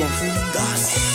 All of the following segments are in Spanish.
Y no lo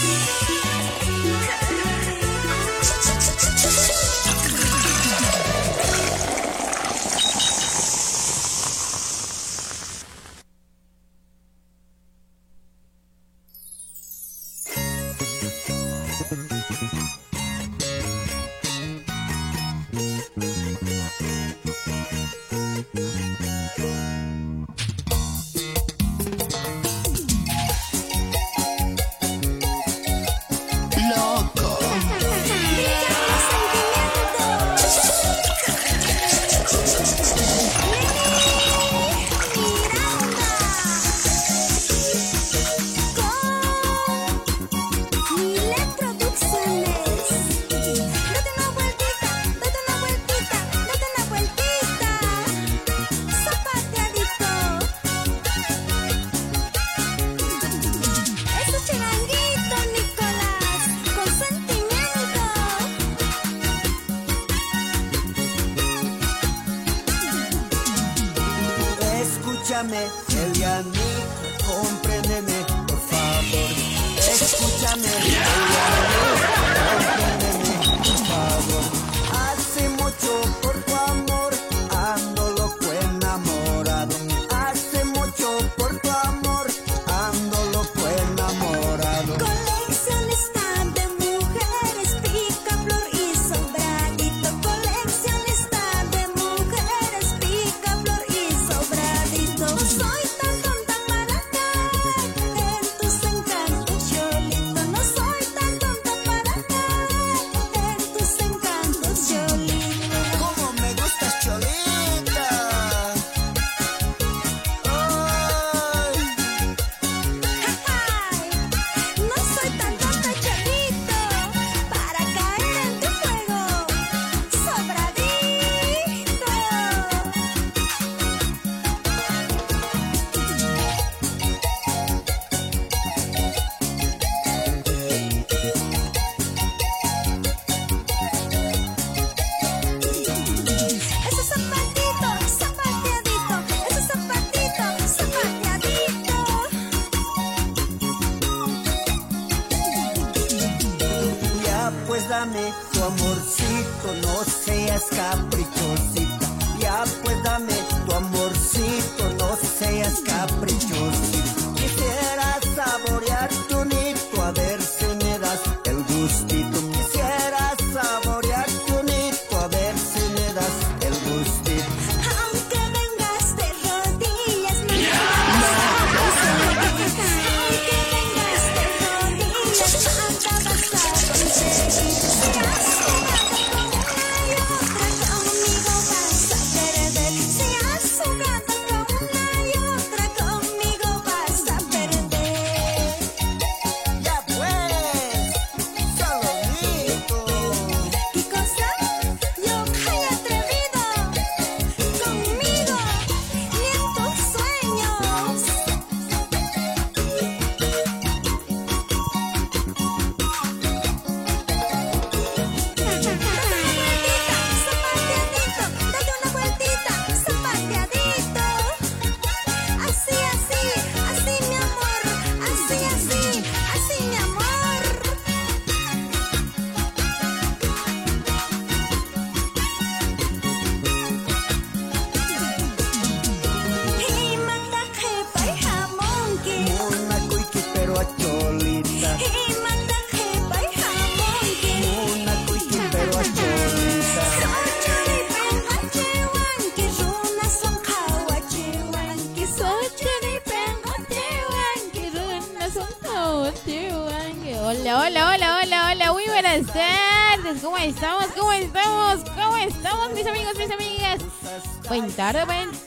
confundas.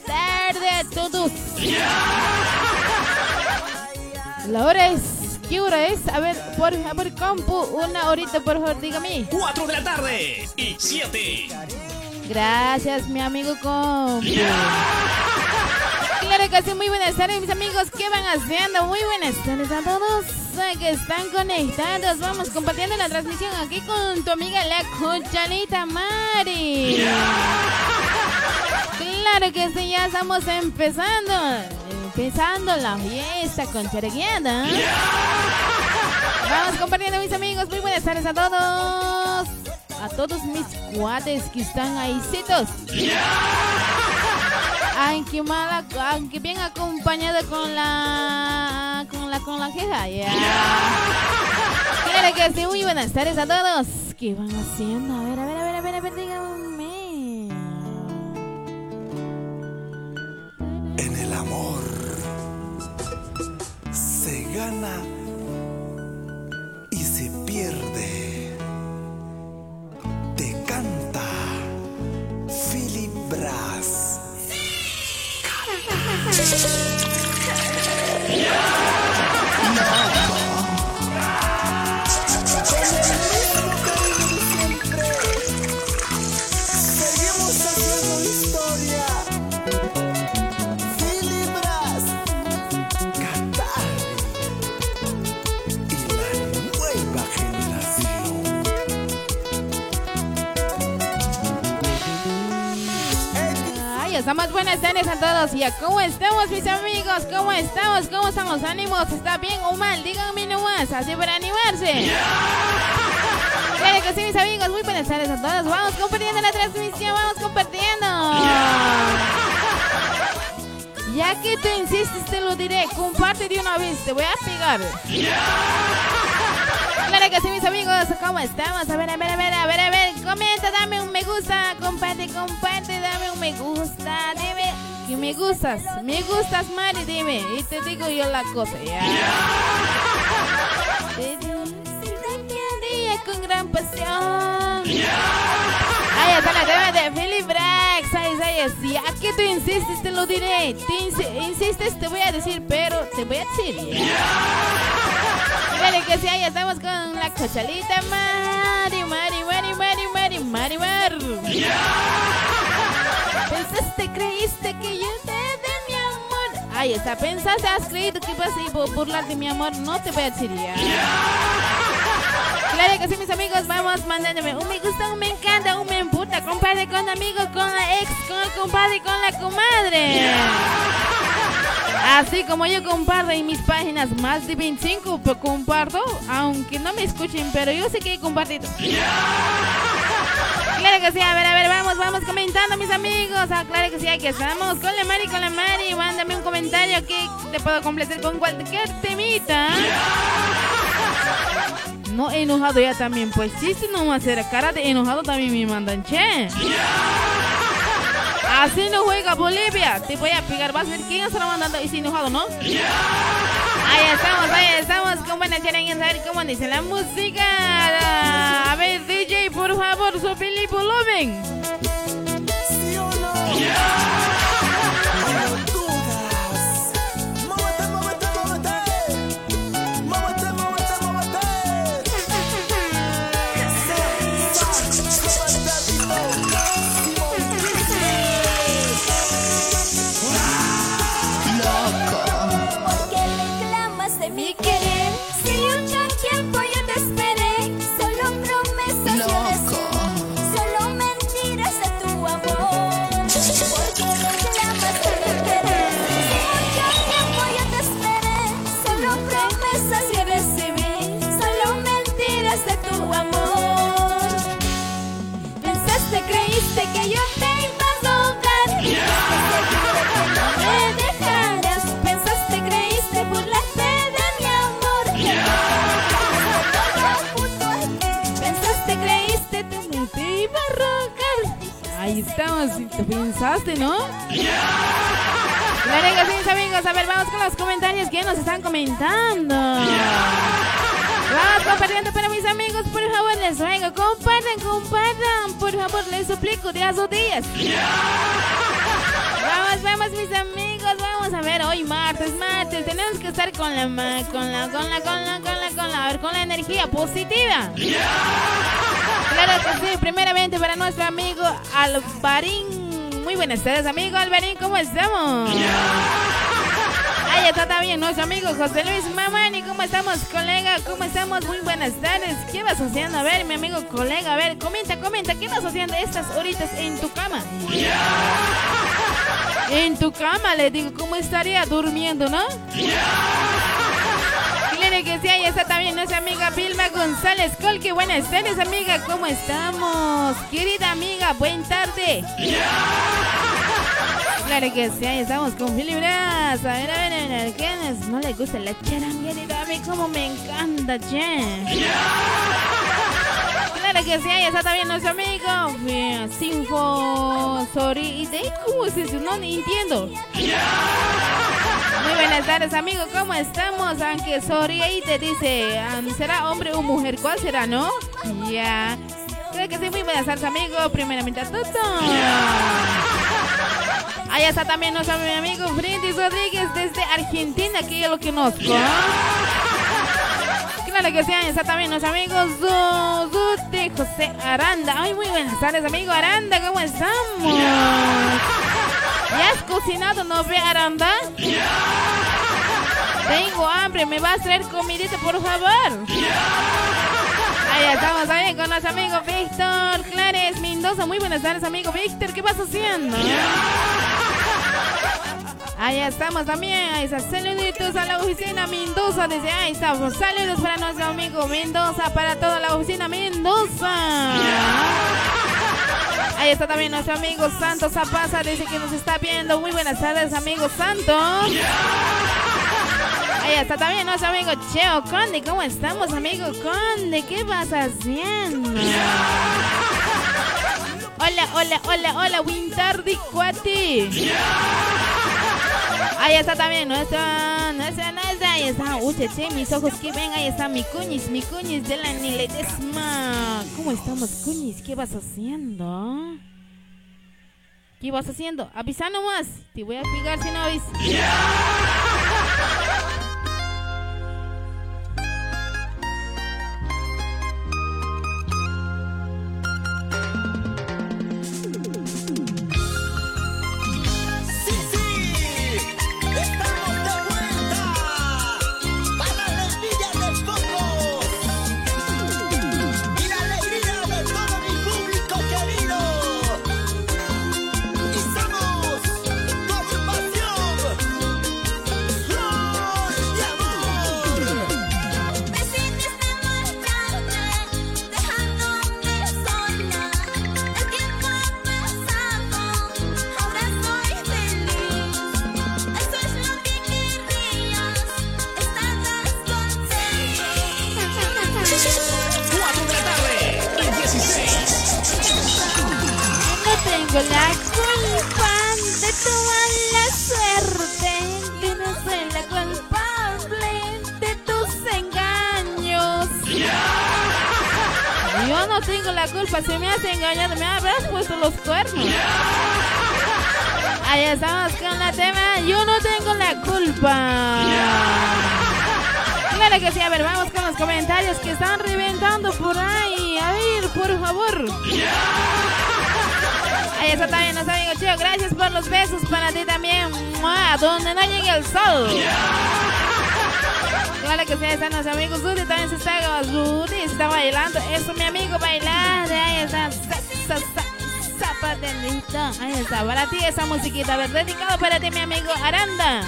tarde, a todos. La hora es, ¿qué hora es? A ver, por favor, compu, una horita, por favor, dígame. Cuatro de la tarde y siete. Gracias, mi amigo compu. Claro que sí, muy buenas tardes, mis amigos. ¿Qué van haciendo? Muy buenas tardes a todos. que están conectados. Vamos compartiendo la transmisión aquí con tu amiga la Conchalita Mari. Claro que sí, ya estamos empezando. Empezando la fiesta con Chereguiada. Vamos compartiendo mis amigos. Muy buenas tardes a todos. A todos mis cuates que están ahí citos. Aunque bien acompañado con la con la con la queja, ya. Claro que sí, muy buenas tardes a todos. ¿Qué van haciendo? A ver, a ver, buenas tardes a todos. ¿Y cómo estamos, mis amigos? ¿Cómo estamos? ¿Cómo están los ánimos? ¿Está bien o mal? Díganme nomás, así para animarse. Claro que sí, mis amigos. Muy buenas tardes a todos. Vamos compartiendo la transmisión, vamos compartiendo. Ya que tú insistes, te lo diré. Comparte de una vez, te voy a pegar. Claro que sí, mis amigos, ¿cómo estamos? A ver, a ver, a ver, a ver, a ver, comenta, dame me gusta, comparte, comparte, dame un me gusta, dime. Que me gustas, me gustas, Mari, dime, y te digo yo la cosa, ya. Te digo, día con gran pasión. Ahí está la tema de Philip Brax, ahí, ahí, si a que tú insistes, te lo diré, te insi- insistes, te voy a decir, pero te voy a decir, ya. Vale, que sí, ahí estamos con la cochalita Mari, Mari, Mari, Mari, Mar. Pensaste, creíste que yo te de mi amor. Ahí está, pensaste, has creído que vas a burlar de mi amor. No te voy a decir ya. Claro que sí, mis amigos, vamos mandándome un me gusta, un me encanta, un me emputa, compadre con amigos, con la ex, con el compadre, con la comadre. Así como yo comparto en mis páginas más de 25, pues comparto, aunque no me escuchen, pero yo sé que he compartido. Claro que sí, a ver, a ver, vamos, vamos comentando, mis amigos. Ah, claro que sí, aquí estamos con la Mari, con la Mari. Mándame un comentario que te puedo completar con cualquier temita. No enojado ya también, pues sí, si no va a hacer cara de enojado también me mandan, che. Así no juega Bolivia. Te voy a pegar. Vas a ver quién está mandando. Y si enojado, ¿no? Ahí estamos, ahí estamos. Con buena quieren saber cómo dice la música. A ver, DJ, por favor, su el volumen. ¿Sí o no? No estamos. ¿Te pensaste, no? Que sí, mis amigos. A ver, vamos con los comentarios que nos están comentando. Vamos compartiendo para mis amigos, por favor, les ruego, compartan, compartan, por favor, les suplico, días o días. Vamos, vamos, mis amigos, vamos a ver, hoy martes, martes, tenemos que estar con la, con la, con la, con la, con la, con la, a ver, con la energía positiva. Claro que sí, primeramente para nuestro amigo Alvarín. Muy buenas tardes, amigo Alvarín, ¿cómo estamos? Ahí está también nuestro amigo José Luis Mamani. ¿Cómo estamos, colega? ¿Cómo estamos? Muy buenas tardes. ¿Qué vas haciendo? A ver, mi amigo colega, a ver, comenta, comenta. ¿Qué vas haciendo estas horitas en tu cama? En tu cama, le digo, ¿cómo estaría durmiendo, no? Claro que sí, ahí está también nuestra amiga Vilma González Colque. Buenas tardes, amiga, ¿cómo estamos? Querida amiga, buen tarde. Claro que sí, ahí estamos con Filibras. A ver, a ver, a ver, ¿quiénes no le gusta la charanguerita? A mí como me encanta, che. Claro que sí, ahí está también nuestro amigo. Sinfo Sori. ¿Y de cómo es eso? No entiendo. Muy buenas tardes, amigo. ¿Cómo estamos? Aunque Sori ahí te dice, ¿será hombre o mujer? ¿Cuál será, no? Ya. Creo que sí, muy buenas tardes, amigo. Primeramente a todo. Ahí está también nuestro amigo Brindis Rodríguez desde Argentina, que es lo nos Claro que sí, ahí está también nuestro amigo Zuzute José Aranda. Ay, muy buenas tardes, amigo Aranda, ¿cómo estamos? ¿Ya has cocinado, no ve, Aranda? Tengo hambre, ¿me vas a traer comidita, por favor? Ahí estamos también con nuestro amigo Víctor Clares Mendoza. Muy buenas tardes, amigo Víctor. ¿Qué vas haciendo? Ahí estamos también. Ahí está. Saluditos a la oficina Mendoza. Desde ahí estamos. Saludos para nuestro amigo Mendoza. Para toda la oficina Mendoza. Ahí está también nuestro amigo Santos Zapaza. Dice que nos está viendo. Muy buenas tardes, amigo Santos. Ahí está también nuestro amigo Cheo Conde. ¿Cómo estamos, amigo Conde? ¿Qué vas haciendo? Hola, hola, hola, hola, Wintardi Cuati. Ahí está también nuestra, nuestra, nuestra. Ahí está, uy, che, mis ojos que ven. Ahí está mi cuñis, mi cuñis de la Niledesma. ¿Cómo estamos, cuñis? ¿Qué vas haciendo? ¿Qué vas haciendo? Avisa nomás. Te voy a pegar si no avisas. Para ti esa musiquita. A ver, dedicado para ti, mi amigo Aranda.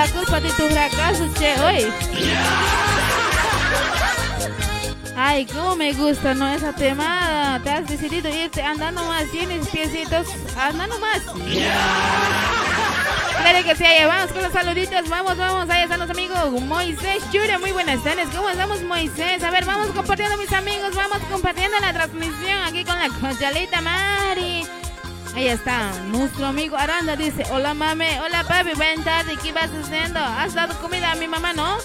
La culpa de tu fracaso, che, hoy. Ay, cómo me gusta, ¿no? Esa temada. Te has decidido irte. Anda nomás, tienes piecitos. Anda nomás. Claro que sí, ahí vamos con los saluditos. Vamos, vamos. Ahí están los amigos. Moisés Chura, muy buenas tardes. ¿Cómo estamos, Moisés? A ver, vamos compartiendo, mis amigos. Vamos compartiendo la transmisión aquí con la cochalita Mari. Ahí está, nuestro amigo Aranda dice, hola mame, hola papi, buenas tardes, ¿qué vas haciendo? ¿Has dado comida a mi mamá, no?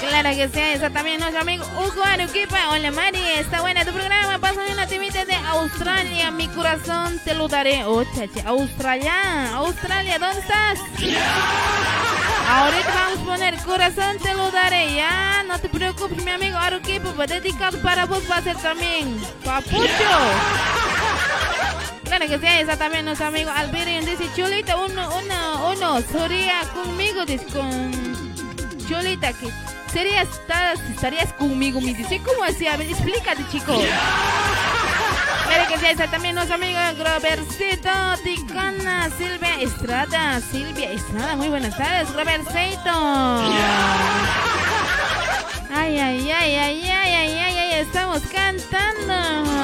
Claro que sí, eso también nuestro amigo Hugo Aruquipa. Hola Mari, está buena tu programa. Pásame una timita de Australia, mi corazón te lo daré. Oh, chacha, Australia, Australia, ¿dónde estás? Ahorita vamos a poner corazón te lo daré, ya. No te preocupes, mi amigo Aruquipa, dedicado para vos va a ser también. Papucho. Claro que sí, está también nuestro amigo Alberion dice, Chulita, uno, uno, uno, sería conmigo, dice, con Chulita, que sería, estás, estarías conmigo, me dice, ¿cómo así? A ver, explícate, chico. Claro que sí, está también nuestro amigo Grovercito, Ticana, Silvia Estrada, Silvia Estrada, muy buenas tardes, Grovercito. Ay, ay, ay, ay, ay, ay, ay, ay, estamos cantando.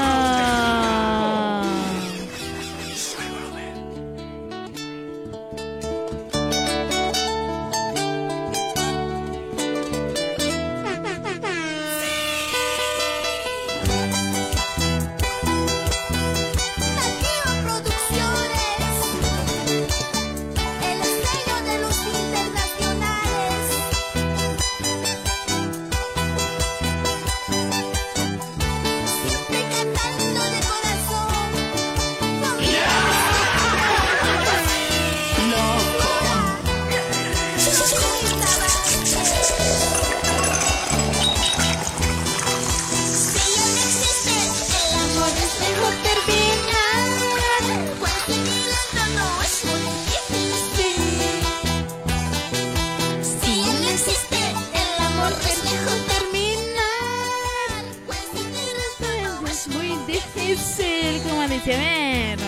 Dice ver.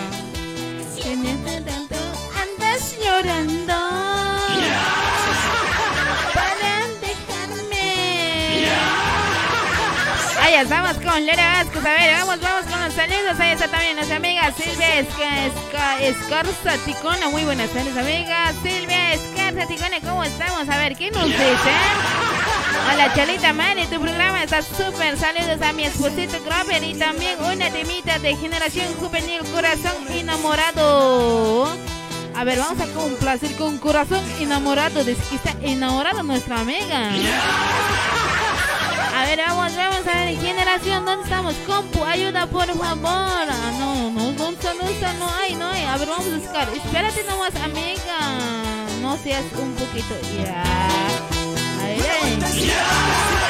tanto andas llorando para dejarme. Ahí estamos con Lera Vázquez. A ver, vamos, vamos con los saludos. Ahí está también nuestra amiga Silvia Esca, Esca- Escarza Ticona. Muy buenas tardes, amiga. Silvia Escarza Ticona, ¿cómo estamos? A ver, ¿qué nos dice? Hola, Chalita Mari, tu programa está súper. Saludos a mi esposito Grover y también una temita de generación juvenil, corazón enamorado. A ver, vamos a complacer con corazón enamorado. Dice que está enamorada nuestra amiga. A ver, vamos, vamos a ver, generación, ¿dónde estamos? Compu, ayuda por favor. Ah, no, no, no no está, no hay, no hay. A ver, vamos a buscar. Espérate nomás, amiga. No seas un poquito. Ya. A ver, eh.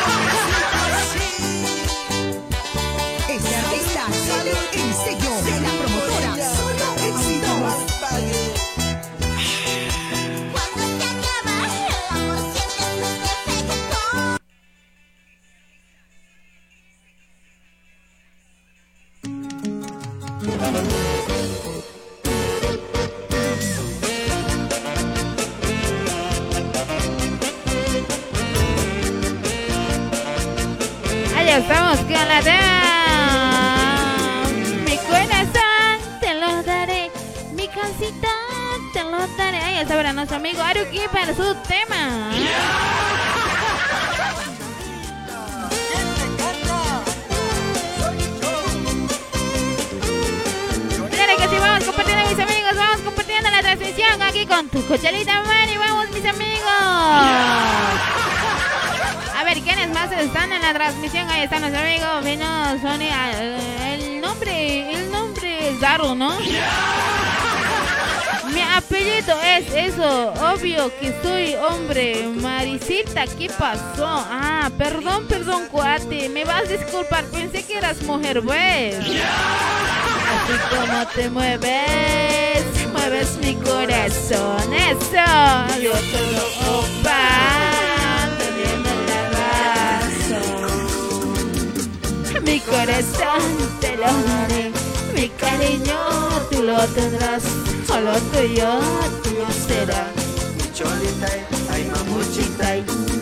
Que soy hombre. Marisita, ¿qué pasó? Ah, perdón, perdón, cuate. Me vas a disculpar, pensé que eras mujer, pues. Así como te mueves, mueves mi corazón. Eso, yo te lo opa, viene la razón. Mi corazón te lo daré, mi cariño tú lo tendrás, solo tuyo, tuyo será. Cholita, ay mamuchita,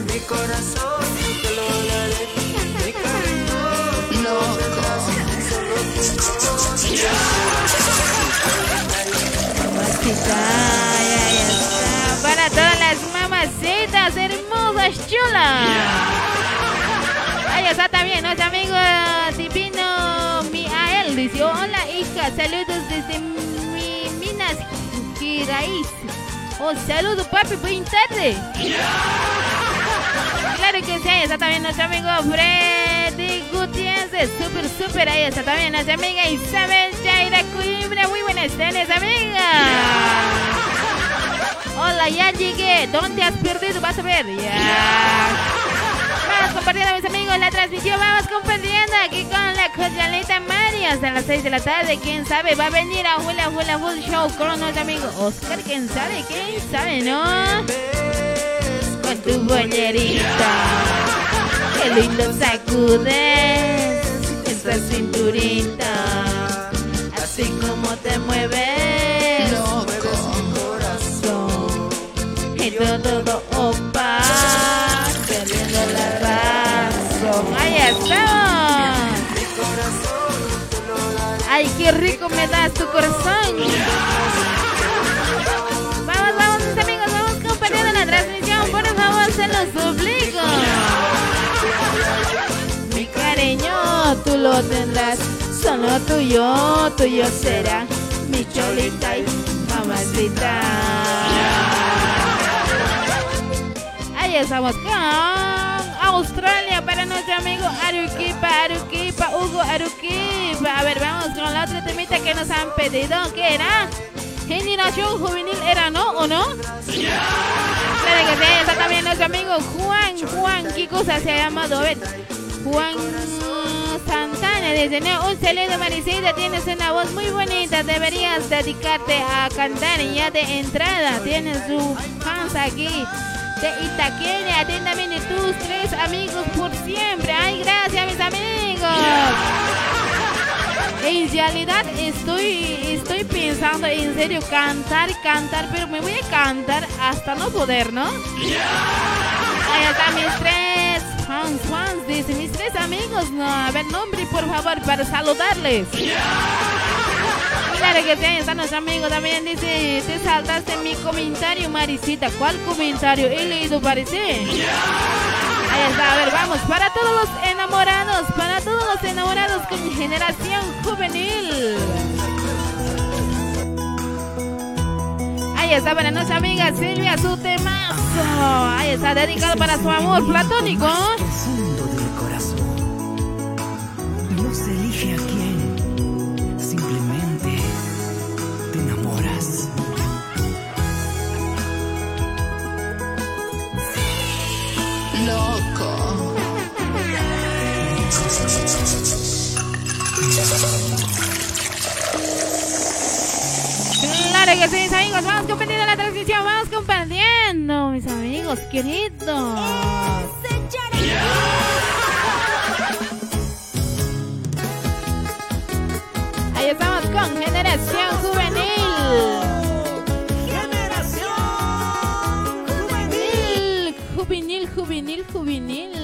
mi corazón te lo daré, mi cariño ay, está. Para todas las mamacitas hermosas, chulas. Ahí está también nuestro amigo divino Miael. Dice, hola hija, saludos desde mi Minas Gerais. Oh, saludos papi, buenas tardes. Claro que sí, ahí está también nuestro amigo Freddy Gutiérrez. Súper, súper. Ahí está también nuestra amiga Isabel Jaira Coimbra. Muy buenas tardes, amiga. Hola, ya llegué. ¿Dónde has perdido? Vas a ver. Ya. Compartiendo, mis amigos, la transmisión. Vamos compartiendo aquí con la Coyaleta Mario hasta las 6 de la tarde. ¿Quién sabe? Va a venir a Hula Hula Bull Show con nuestro amigo Oscar. ¿Quién sabe? ¿Quién sabe, no? Con tu bollerita. Qué lindo sacudes esa cinturita. Así como te mueves. Rico me das tu corazón. Vamos, vamos, mis amigos, vamos compartiendo la transmisión. Por favor, se los suplico. Mi cariño, tú lo tendrás. Solo tuyo, tuyo será. Mi cholita y mamacita. Ahí estamos con Australia para nuestro amigo Aruquipa, Aruquipa, Hugo Aruquipa. A ver, vamos con la otra temita que nos han pedido. ¿Qué era? Generación juvenil era, ¿no? ¿O no? Claro que sí, está también nuestro amigo Juan, Juan, ¿qué cosa se ha llamado? A Juan Santana dice, no, un saludo Maricita, tienes una voz muy bonita, deberías dedicarte a cantar ya de entrada, tienes su fans aquí. De Itaqueña, atentamente tus tres amigos por siempre. Ay, gracias, mis amigos. En realidad estoy, estoy pensando en serio cantar, cantar, pero me voy a cantar hasta no poder, ¿no? Ahí están mis tres fans, fans, dice mis tres amigos, no, a ver, nombre por favor para saludarles. Claro que sí, ahí está nuestro amigo también, dice, te saltaste mi comentario, Marisita, ¿cuál comentario? He leído, parece. Ahí está, a ver, vamos, para todos los enamorados, para todos los enamorados con generación juvenil. Ahí está para nuestra amiga Silvia, su temazo. Ahí está dedicado para su amor platónico. profundo del corazón. No se elige a Loco. Claro que sí, mis amigos, vamos compartiendo la transmisión, vamos compartiendo, mis amigos queridos. Ahí estamos con Generación Juvenil. Juvenil, juvenil,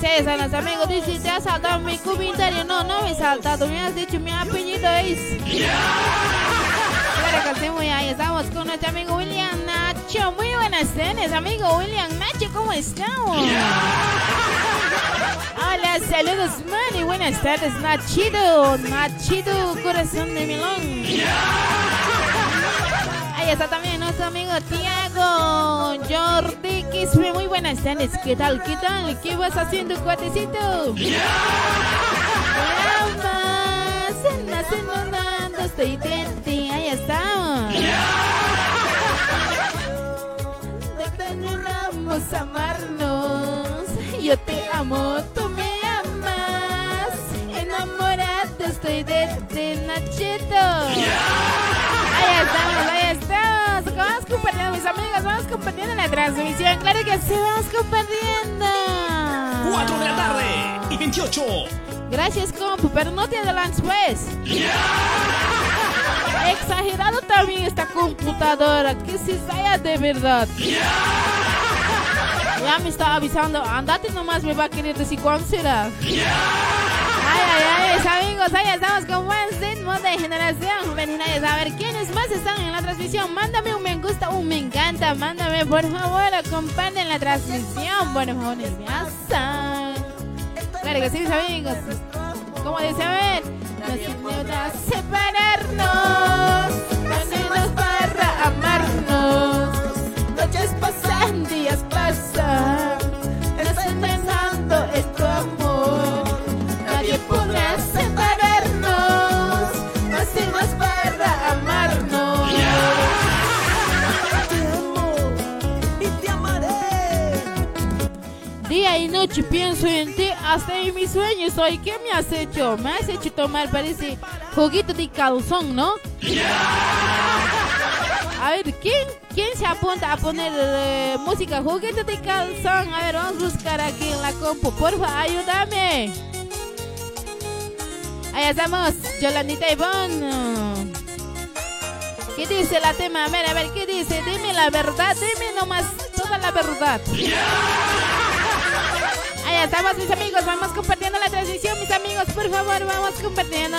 Están los amigos. Dice, te has saltado mi comentario. No, no me he saltado. Me has dicho mi apellido es. Claro que muy ahí estamos con nuestro amigo William Nacho. Muy buenas tardes, amigo William Nacho. ¿Cómo estamos? Hola, saludos, Manny. Buenas tardes, Nachito. Nachito, corazón de melón. Ahí está también nuestro amigo Tiago con Jordi Quispe. Muy buenas tardes. ¿Qué tal? ¿Qué tal? ¿Qué vas haciendo, cuatecito? ¡Llama! ¡Cena, cena, estoy diente! ¡Ahí estamos! ¡Vamos a amarnos! Yo te amo, tú me amas. Enamorado estoy de, de Nachito. ¡Ahí estamos! Compartiendo, mis amigos. Vamos compartiendo la transmisión. Claro que sí, vamos compartiendo. 4 de la tarde y 28. Gracias, compu, pero no te adelantes, pues. Exagerado también esta computadora. Que se sea de verdad. Ya me está avisando. Andate nomás, me va a querer decir cuándo será. Ay, ay, ay, amigos, ahí estamos con buen ritmo de generación juvenil. A ver, ¿quiénes más están en la transmisión? Mándame un me gusta, un me encanta. Mándame, por favor, comparten la transmisión. Bueno, favor, nerviosa. Claro que sí, amigos. Como dice, a ver, no se separarnos, para amarnos. Noches pasan, Día y noche pienso en ti, hasta en mis sueños hoy. ¿Qué me has hecho? Me has hecho tomar, parece, juguito de calzón, ¿no? A ver, ¿quién, quién se apunta a poner eh, música juguete de calzón? A ver, vamos a buscar aquí en la compu. Porfa, ayúdame. Ahí estamos, Yolandita Ivonne. ¿Qué dice la tema? A ver, a ver, ¿qué dice? Dime la verdad, dime nomás toda la verdad. Estamos, mis amigos. Vamos compartiendo la transmisión, mis amigos. Por favor, vamos compartiendo.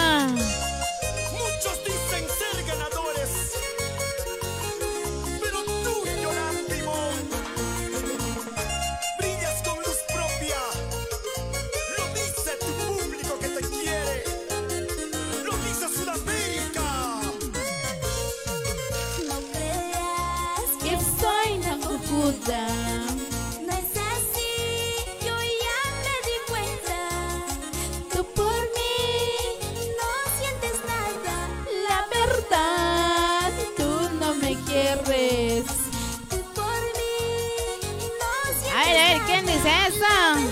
¿Quién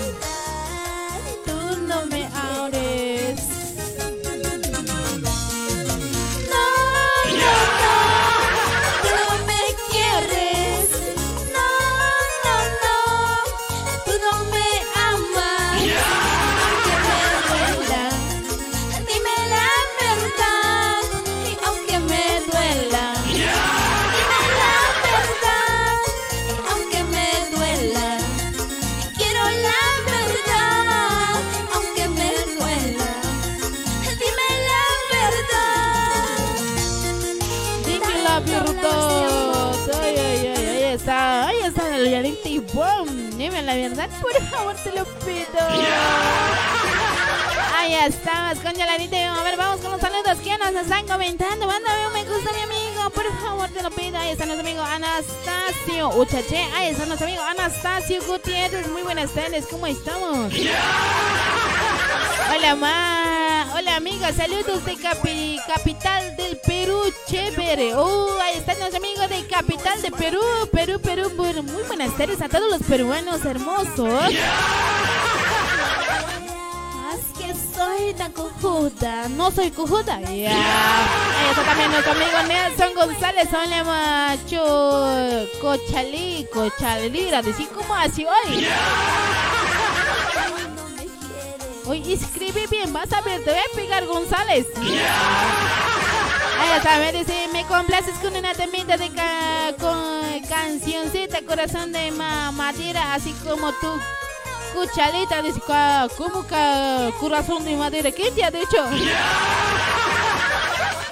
verdad, por favor, te lo pido. Ahí estamos con Yolanita y A ver, vamos con los saludos. ¿Quién nos están comentando? Mándame un me gusta, mi amigo. Por favor, te lo pido. Ahí está nuestro amigo Anastasio Uchache. Ahí está nuestro amigo Anastasio Gutiérrez. Muy buenas tardes. ¿Cómo estamos? Hola, ma. Hola, amiga. Saludos de Capi- Capital del Perú. Chévere. Uh, ahí están los amigos de Capital de Perú. Perú, Perú. Bueno, muy buenas tardes a todos los peruanos hermosos. Es que soy tan cojuda. No soy cojuda. Ya. Ahí está también nuestro amigo Nelson González. Hola, macho. Cochalí, cochalira. Decir cómo así hoy. Oye, escribe bien, vas a ver, te voy a pegar González. Está, me dice, me complaces con una temita de ca- con cancioncita, corazón de ma madera, así como tú. Cuchalita, dice, "Ca- ¿cómo que corazón de madera? ¿Quién te ha dicho?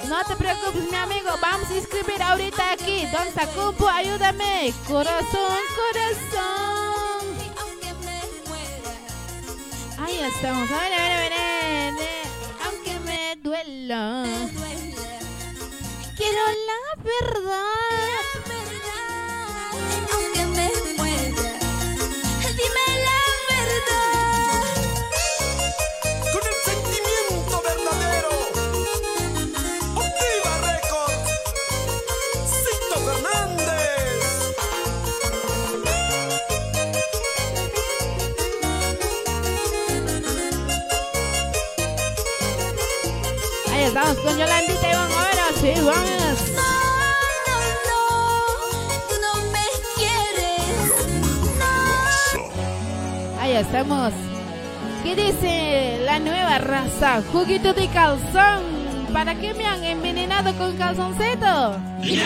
No te preocupes, mi amigo, vamos a escribir ahorita aquí. ¿Dónde está Cupo? Ayúdame. Corazón, corazón. Ahí estamos. Aunque me duela. Quiero la verdad, con Yolandita y vamos a ver así, vamos. No, no, no, no me quieres. Ahí estamos. ¿Qué dice la nueva raza? Juguito de calzón. ¿Para qué me han envenenado con calzoncito? Juguito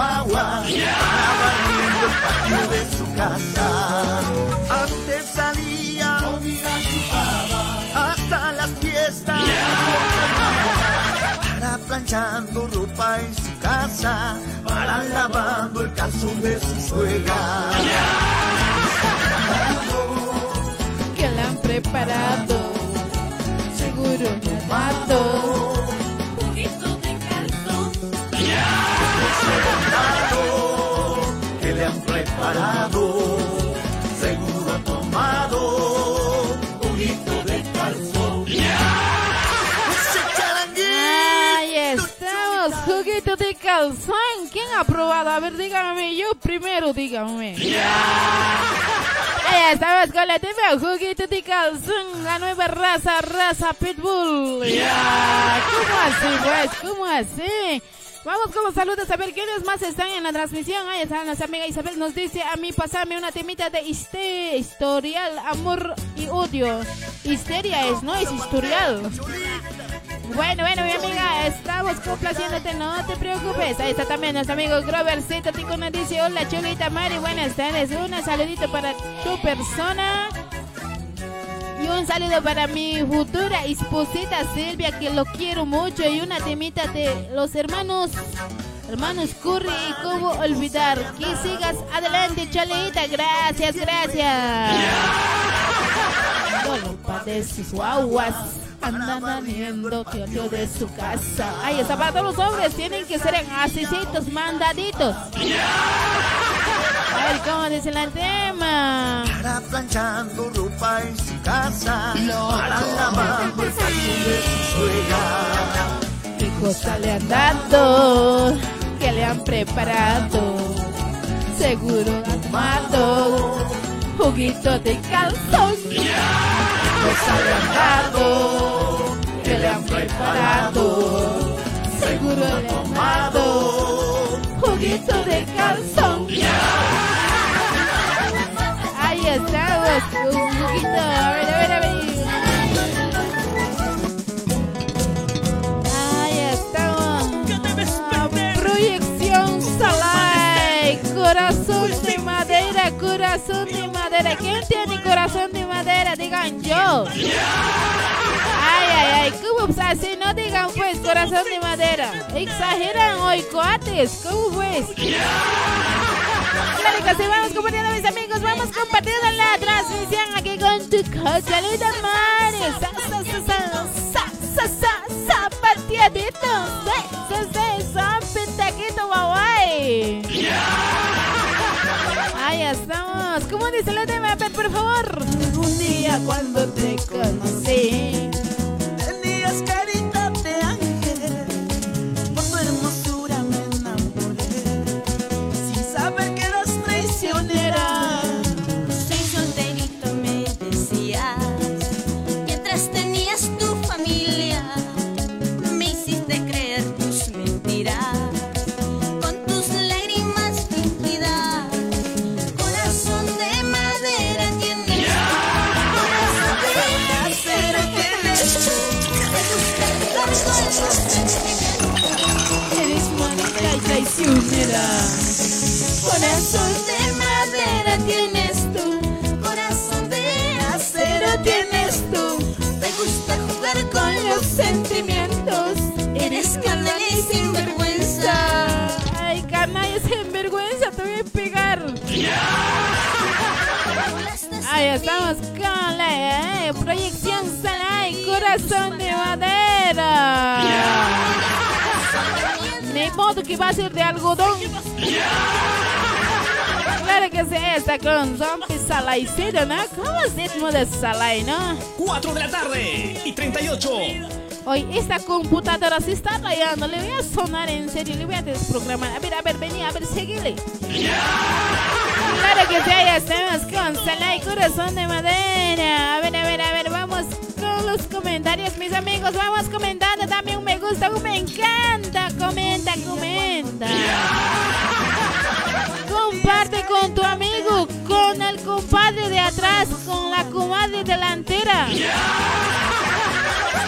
guaguas, para barriendo el patio de su casa. Antes salía hasta las fiestas, para planchando ropa en su casa, para lavando el calzón de su suegra. que la han preparado. Seguro me ha calzón. ¿Quién ha probado? A ver, dígame, yo primero, dígame. Ahí estamos con la TV, juguito de calzón, la nueva raza, raza Pitbull. Ya, ¿Cómo así, pues? ¿Cómo así? Vamos con los saludos a ver quiénes más están en la transmisión. Ahí está nuestra amiga Isabel. Nos dice a mí pasarme una temita de este historial, amor y odio. Histeria es, no es historial. Bueno, bueno, mi amiga, estamos complaciéndote, no te preocupes. Ahí está también nuestro amigo Grover Z. Tico nos dice: Hola, chulita Mari, buenas tardes. Un saludito para tu persona. Y un saludo para mi futura esposita Silvia, que lo quiero mucho. Y una temita de los hermanos. Hermanos Curry y cómo olvidar. Que sigas adelante, Cholita. Gracias, gracias. Sus guaguas andan aniendo teatro de su casa. Ahí está, para todos los hombres tienen que ser asesitos, mandaditos. A ver cómo dice el tema. Para planchando ropa en su casa, para lavando el de su suegra. ¿Qué cosa le han dado? ¿Qué le han preparado? Seguro han tomado juguito de calzón. ¿Qué cosa le han dado? ¿Qué le han preparado? Seguro han dado juguito de calzón. Ahí estamos, un juguito. A ver, a ver, a ver. Ahí estamos. Proyección Salai. Corazón de madera, corazón de madera. ¿Quién tiene corazón de madera? Digan yo. Ay, ay, ay. ¿Cómo así? No digan pues corazón de madera. Exageran hoy, coates. ¿Cómo pues? Dale, que vamos compartiendo mis amigos, vamos compartiendo la transmisión aquí con tu cochalita Mari. Sa, sa, sa, sa, sa, sa, sa, sa, partiadito. Sa, sa, sa, sa, pentaquito, guay. Estamos. ¿Cómo dice la tema? Ven, por favor. Un día cuando te conocí. Por Corazón de madera tienes tú, corazón de acero tienes tú. Te gusta jugar con los sentimientos, eres canalla y sinvergüenza. Ay, canalla sinvergüenza, te voy a pegar. Ahí estamos con la eh, proyección y Corazón de Madera. Ni modo que va a ser de algodón. Claro que sí, está con Zombie Salaicero, ¿no? ¿Cómo es ritmo de Salai, no? 4 de la tarde y 38. Hoy esta computadora se está rayando, le voy a sonar en serio, le voy a desprogramar. A ver, a ver, vení, a ver, seguile. Claro que sí, ya estamos con Salai Corazón de Madera. A ver, a ver, a ver, vamos los comentarios, mis amigos. Vamos comentando, dame un me gusta, un me encanta. Comenta, comenta. Comparte con tu amigo, con el compadre de atrás, con la comadre delantera.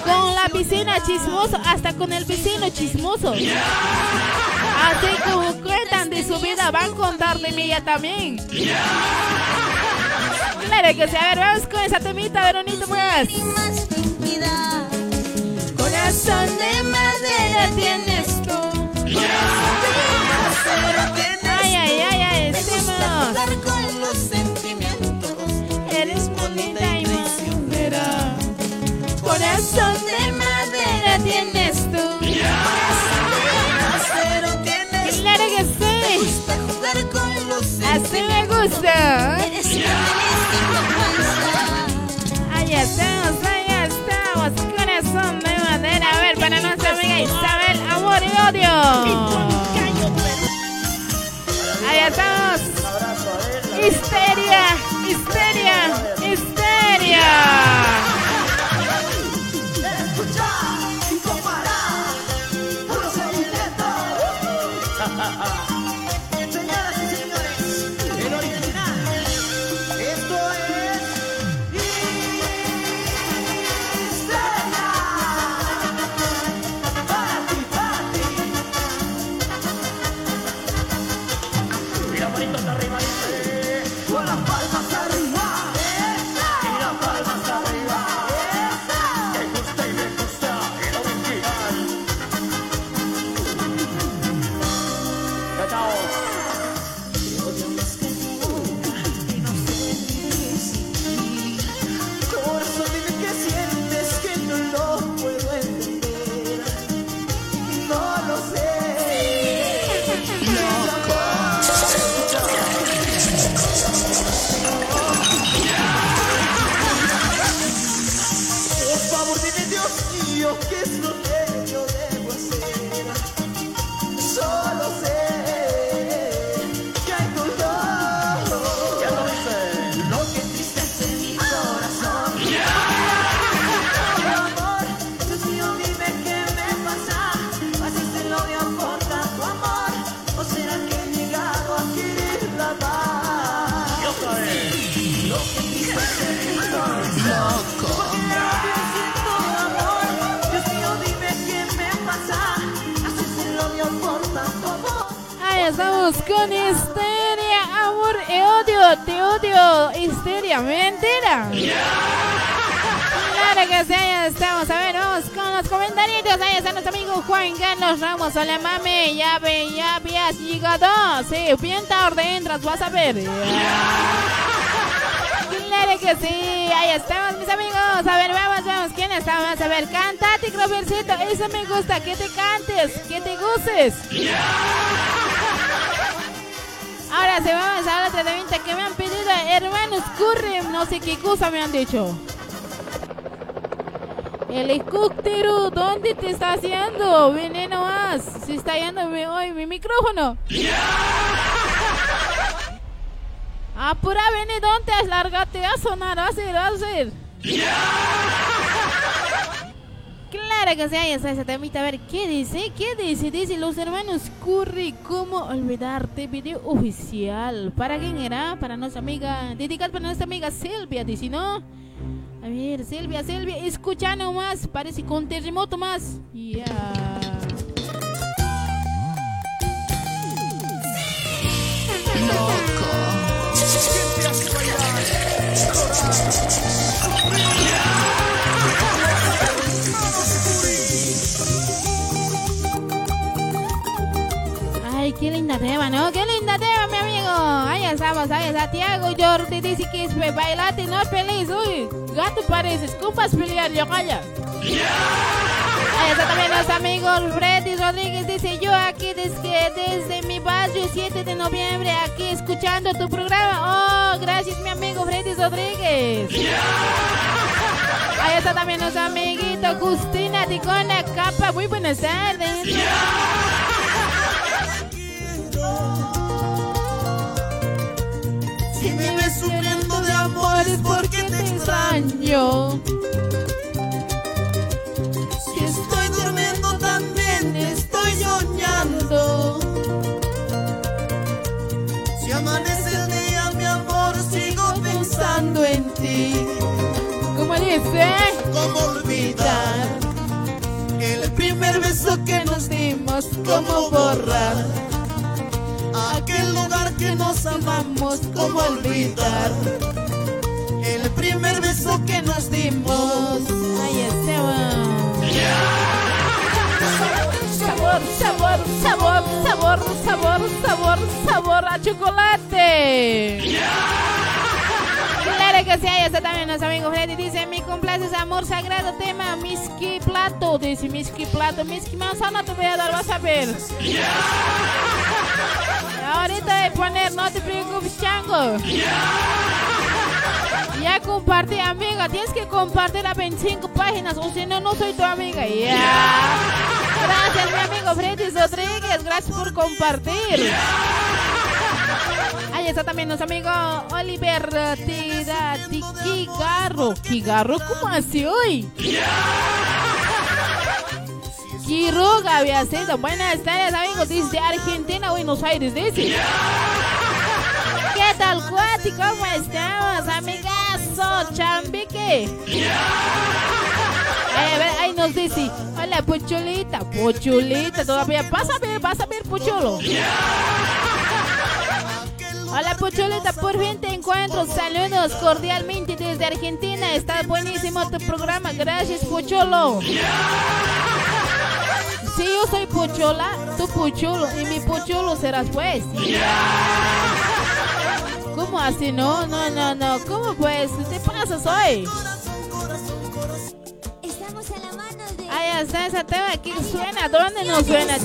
Con la piscina chismoso, hasta con el vecino chismoso. Así como cuentan de su vida, van a contar de mí ya también. Claro que sí, a ver, vamos con esa temita, Veronito, pues. Corazón de madera tienes tú. Ay, ay, ay, ay, decimos. con los sentimientos. Eres bonita y sincera. Corazón de madera tienes tú. Claro que sí. Así me gusta. Amor y odio. Ahí estamos. Histeria, histeria, histeria. Histeria, mentira. Claro que sí, ahí estamos. A ver, vamos con los comentarios. Ahí está nuestro amigo Juan Carlos Ramos. Hola, mami. Ya ve, ya habías llegado. Sí, bien tarde entras, vas a ver. Claro que sí, ahí estamos mis amigos. A ver, vamos, vamos. ¿Quién está? Vamos a ver, cantate, Grovercito. Eso me gusta, que te cantes, que te goces. Ahora se vamos a la de que me han pedido no sé qué cosa me han dicho. Helicóptero, ¿dónde te está haciendo? Veneno más. Se está yendo hoy mi micrófono. Apura, ven dónde es lárgate a sonar, a hacer, a hacer. Claro que sí, ahí está ese temita. A ver, ¿qué dice? ¿Qué dice? Dice los hermanos Curry, ¿cómo olvidarte? Video oficial. ¿Para quién era? Para nuestra amiga, dedicado para nuestra amiga Silvia, dice, ¿no? A ver, Silvia, Silvia, escucha nomás, parece con terremoto más. Ya. Loco. ¿Quién te hace bailar? Qué linda tema, ¿no? Qué linda tema, mi amigo. Ahí estamos, ahí está Tiago Jordi dice que es bailate, no feliz. Uy, gato pareces, ¿cómo vas a pelear? Yo calla. Ahí está también nuestro amigo Freddy Rodríguez. Dice yo aquí desde, desde mi barrio 7 de noviembre aquí escuchando tu programa. Oh, gracias mi amigo Freddy Rodríguez. Ahí está también nuestro amiguito Justina Ticona Capa. Muy buenas tardes. Si me ves sufriendo de amor es porque te extraño. Si estoy durmiendo también estoy soñando. Si amanece el día, mi amor, sigo pensando en ti. ¿Cómo dice? ¿Cómo olvidar el primer beso que nos dimos? ¿Cómo borrar aquel lugar que nos amamos? ¿Cómo olvidar el primer beso que nos dimos? Ahí está. Sabor, sabor, sabor, sabor, sabor, sabor, sabor a chocolate. Claro que sí, ahí está también nuestro amigo Freddy. Dice, mi complaces amor sagrado tema, Miski Plato. Dice, Miski Plato, Miski Manzana te voy a dar, vas a ver. Ahorita voy a poner, no te preocupes, chango. Ya compartí, amiga. Tienes que compartir a 25 páginas o si no, no soy tu amiga. Ya. Gracias, mi amigo Freddy Rodríguez. Gracias por compartir. Ahí está también nuestro amigo Oliver Tira Kigarro. ¿Kigarro? ¿Cómo así hoy? Quiroga había sido. Buenas tardes, amigos. Desde Argentina, Buenos Aires, dice. ¿Qué tal, Cuati? ¿Cómo estamos, amigazo? Chambique. Ay, a ver, ahí nos dice, hola, Puchulita, Puchulita, todavía, pasa a ver, vas a ver, Puchulo. Hola, Puchulita, por fin te encuentro, saludos cordialmente desde Argentina, está buenísimo tu programa, gracias, Puchulo. Si yo soy Puchola, tú Puchulo, y mi Puchulo serás pues. ¿Cómo así? No, no, no, no. ¿Cómo pues? ¿Qué pasa hoy? Estamos a la mano de Ahí está ese tema que suena. ¿Dónde no suena,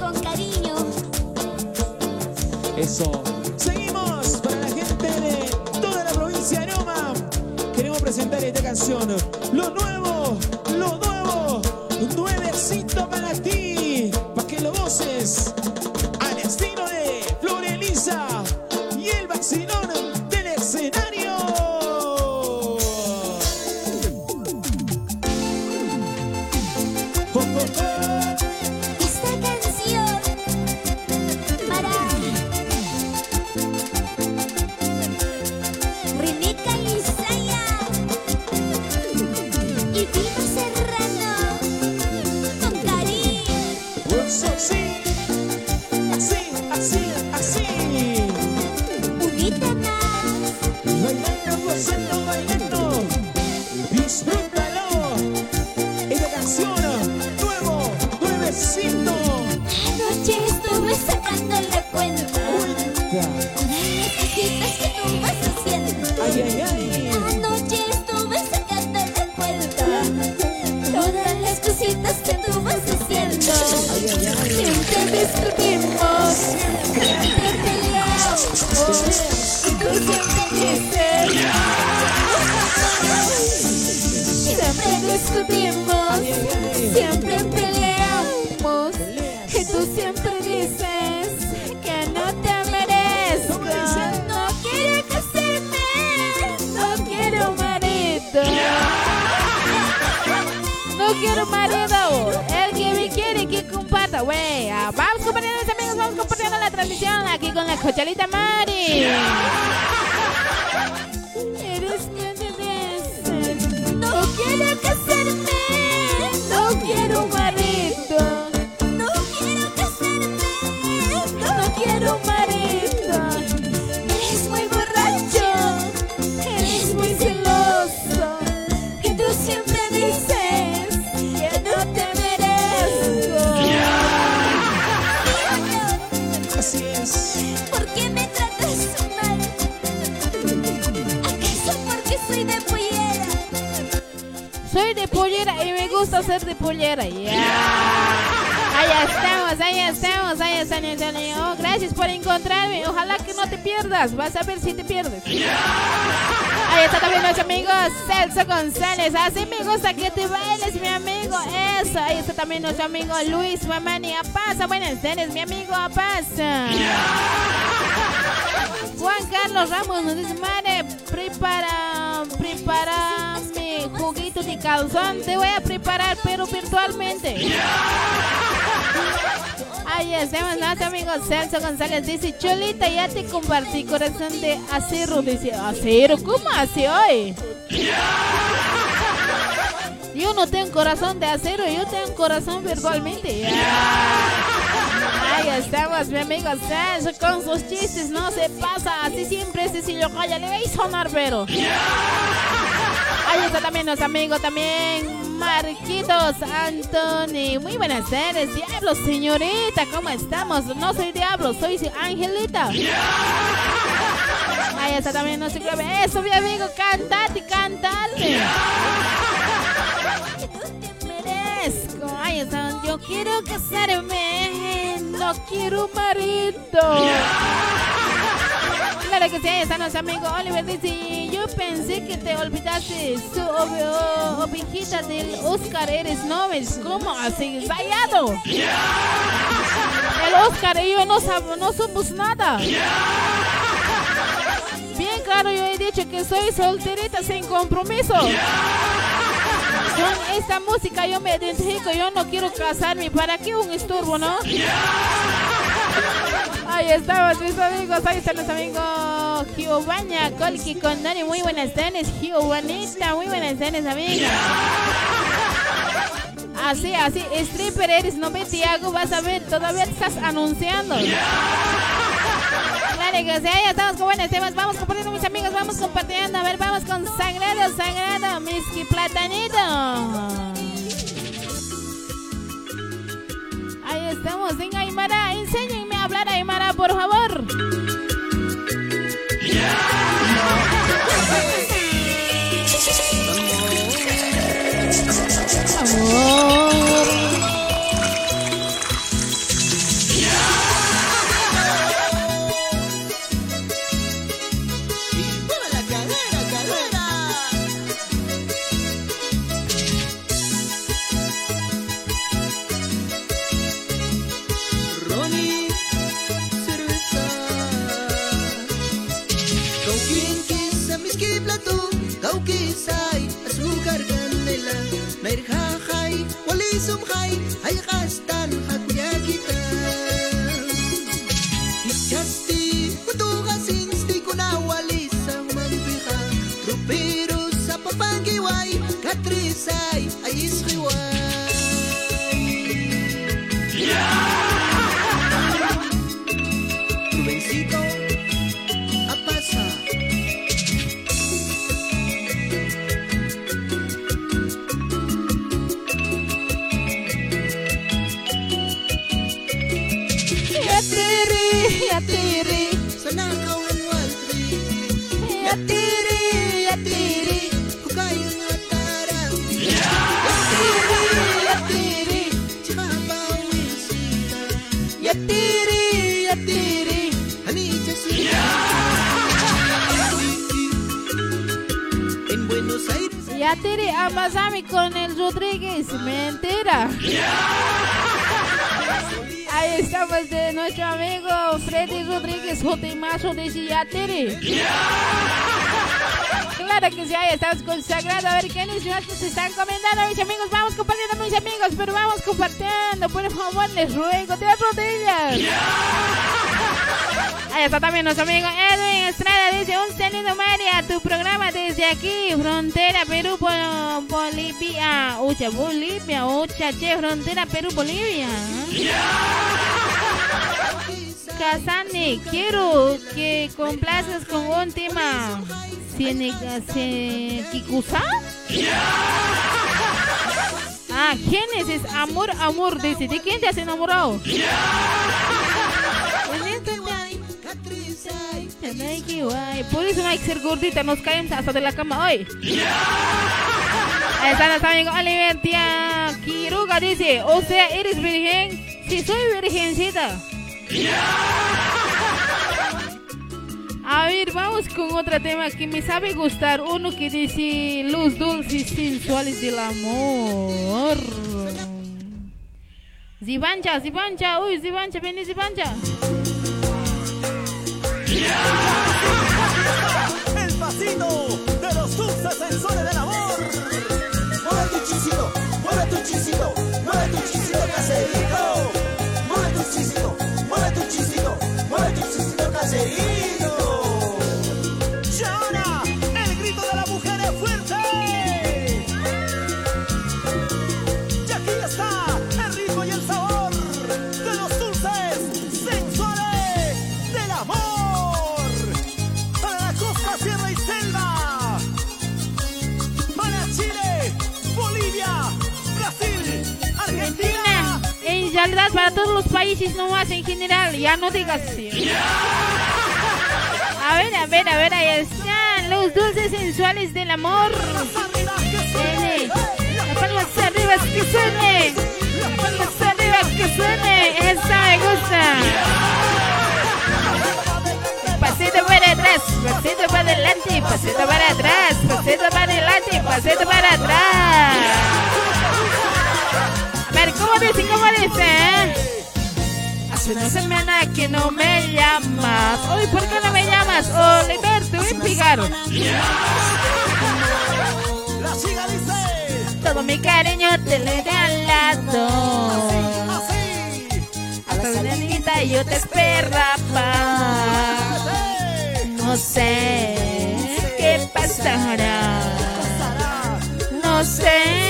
con cariño. Eso. Seguimos para la gente de toda la provincia de Loma. Queremos presentar esta canción. Lo nuevo, lo nuevo. Nuevecito para ti. Para que lo goces. Al estilo de Flor Celso González. Así me gusta que te bailes, mi amigo. Eso. Ahí está también nuestro amigo Luis Mamani Apasa. Buenas tardes, mi amigo Apasa. Juan Carlos Ramos nos dice, madre, prepara, prepara mi juguito de calzón. Te voy a preparar, pero virtualmente. Ahí estamos, nuestro amigo Celso González dice, Cholita, ya te compartí corazón de acero. Dice, acero, ¿cómo así hoy? No tengo corazón de acero, yo tengo corazón virtualmente. Ahí estamos, mi amigo con sus chistes, no se pasa. Así siempre, Cecilio Calla, le a sonar, pero. Ahí está también nuestro amigo, también Marquitos Anthony. Muy buenas tardes, diablo, señorita, ¿cómo estamos? No soy diablo, soy Angelita. Ahí está también nuestro Eso, mi amigo, cantate, cantarte. Quiero casarme, no quiero marido. Claro que sí, ahí está nuestro amigo Oliver. Dice, yo pensé que te olvidaste su ovejita del Oscar Eres Nobel. ¿Cómo así? ¡Vallado! El Oscar y yo no, no somos nada. Bien claro, yo he dicho que soy solterita sin compromiso. Con esta música yo me identifico, yo no quiero casarme. ¿Para qué un estorbo, no? Ahí estamos, mis amigos. Ahí están los amigos Giovanna, Colki con Dani. Muy buenas tardes, Giovanita. Muy buenas tardes, amiga. Así, así, stripper eres, no me Tiago, vas a ver, todavía estás anunciando. Ya estamos con buenos temas, vamos compartiendo mis amigos, vamos compartiendo, a ver, vamos con Sagrado, Sagrado, Miski Platanito. Ahí estamos en Aymara. Enséñenme a hablar Aymara, por favor. Amor. hiding. Claro que sí, ahí estamos consagrando. A ver quiénes se están comentando, mis amigos. Vamos compartiendo, mis amigos, pero vamos compartiendo. Por favor, les ruego, de rodillas. Ahí está también nuestro amigo Edwin Estrada. Dice: Un saludo, María. Tu programa desde aquí, frontera Perú, Bolivia. Ucha, Bolivia, ucha, che, frontera Perú, Bolivia. Casani, quiero que complaces con un tema. ¿Kikusa? Ah, ¿quién es? Es amor, amor. Dice, ¿de quién te has enamorado? Por eso no hay que ser gordita, nos caemos hasta de la cama hoy. Ahí está nuestro amigo Alimentia Quiruga dice, o sea, ¿eres virgen? Sí, soy virgencita. A ver, vamos con otro tema que me sabe gustar. Uno que dice los dulces sensuales del amor. Zibancha, Zibancha, uy, Zibancha, ven Zibancha. El pasito para todos los países nomás en general, ya no digas así. A ver, a ver, a ver, ahí están los dulces sensuales del amor. La palma arriba que suene. La arriba que suene. Esa me gusta. Pasito para atrás, pasito para adelante, pasito para atrás, pasito para adelante, pasito para atrás. Ver, ¿cómo dice? ¿Cómo dice? Hace una semana que no me llamas. Uy, ¿por qué no me llamas? Oliver, te voy a pegar. Todo mi cariño te lo he regalado. así, Hasta una niñita yo te esperaba. No sé qué pasará. No sé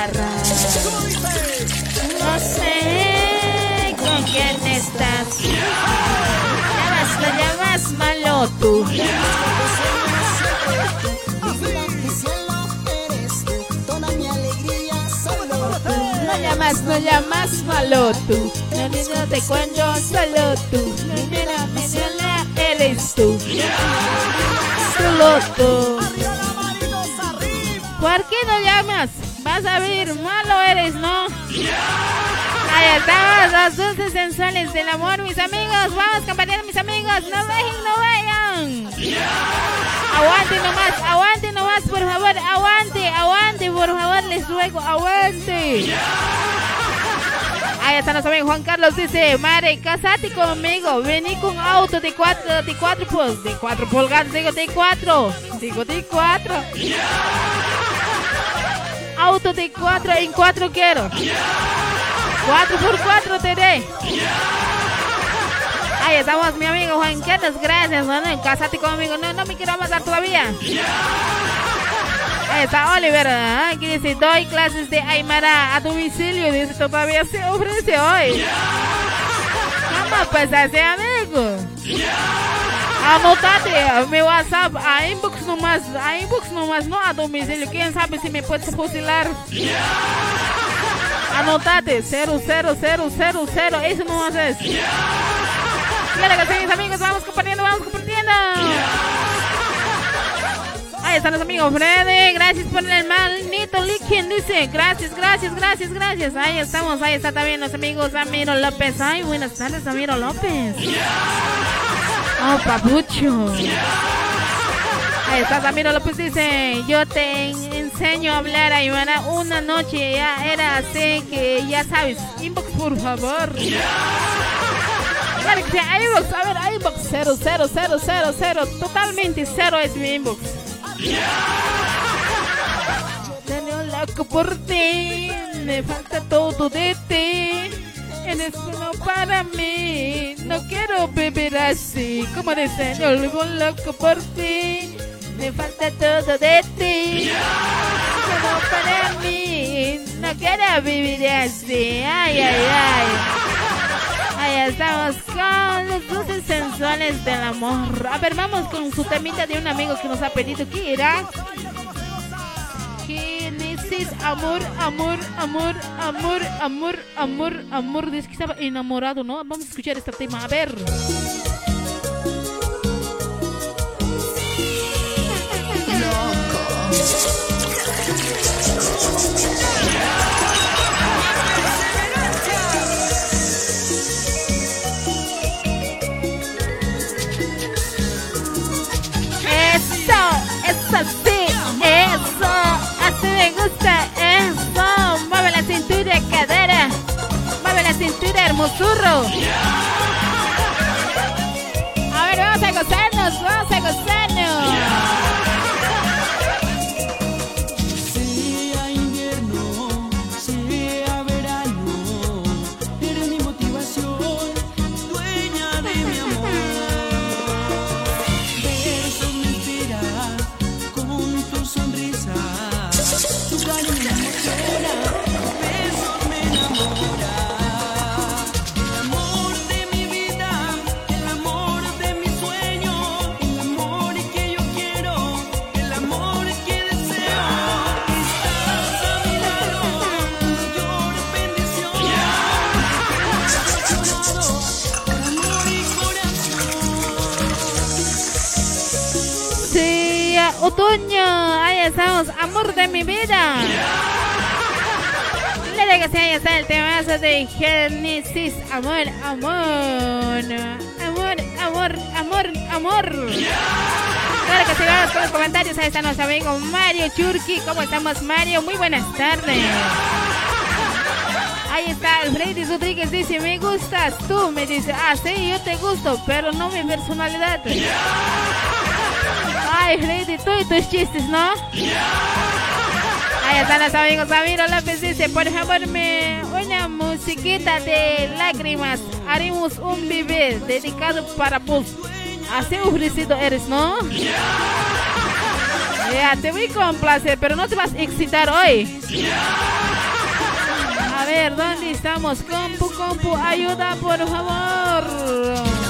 No sé con quién estás. Llamas, lo llamas malo tú. No llamas, no llamas malo tú. No, no, no te cuento solo tú. No, no, eres tú. Solo tú. ¿Por qué no llamas? Vas a ver, malo eres, ¿no? Ahí estamos, los dulces sensuales del amor, mis amigos. Vamos, compañeros, mis amigos. No vayan, no vayan. Aguante nomás, aguante nomás, por favor. Aguante, aguante, por favor, les ruego, aguante. Ahí está nuestro amigo Juan Carlos dice, madre, casate conmigo, vení con auto de cuatro, de cuatro, de cuatro pulgadas, digo de cuatro, digo de cuatro. Auto de cuatro, en cuatro quiero. Cuatro por cuatro te dé. Ahí estamos, mi amigo Juan Carlos, gracias, bueno, casate conmigo, no, no me quiero matar todavía. Ahí está Oliver, ¿ah? que dice, doy clases de Aymara a domicilio, dice, todavía se ofrece hoy. ¿Cómo pasaste, amigo? Anotate mi WhatsApp, a inbox nomás, a inbox nomás, no a domicilio. ¿Quién sabe si me puedes fusilar? Anotate, 00000, eso no haces. Claro que sí, mis amigos, vamos compartiendo, vamos compartiendo. Ahí están los amigos Freddy, gracias por el maldito líquido, dice, gracias, gracias, gracias, gracias. Ahí estamos, ahí está también los amigos Amiro López. Ay, buenas tardes, Amiro López. Oh, papucho. Ahí está Ramiro López dice, yo te enseño a hablar Aymara una noche, ya era así que ya sabes, inbox por favor. Claro que sí, inbox, a ver, inbox, cero, cero, cero, cero, cero, totalmente cero es mi inbox. Tengo loco por ti, me falta todo de ti. Eres uno para mí, no quiero vivir así. Como dice, yo vivo loco por ti, me falta todo de ti. Solo para mí, no quiero vivir así. Ay, ay, ay. Ahí estamos con los dulces sensuales del amor. A ver, vamos con su temita de un amigo que nos ha pedido. ¿Qué era? ¿Quién es Génesis, amor, amor, amor, amor, amor, amor, amor. Dice que estaba enamorado, ¿no? Vamos a escuchar este tema, a ver. Eso, eso sí, gusta, eso. Mueve la cintura, cadera. Mueve la cintura, hermosurro. A ver, vamos a gozarnos, vamos a gozarnos. Sí, otoño, ahí estamos, amor de mi vida. Digo que sí, ahí está el temazo de Génesis, amor, amor, amor, amor, amor, amor. Claro que sí, vamos con los comentarios, ahí está nuestro amigo Mario Churki, ¿cómo estamos Mario? Muy buenas tardes. Ahí está Freddy Rodríguez, dice, me gustas tú, me dice, ah, sí, yo te gusto, pero no mi personalidad. Freddy, tú y tus chistes, ¿no? Ahí están los amigos. Ramiro López dice, por favor, me una musiquita de lágrimas. Haremos un bebé dedicado para vos. Así ofrecido eres, ¿no? Ya, te voy a complacer, pero no te vas a excitar hoy. A ver, ¿dónde estamos? Compu, compu, ayuda, por favor.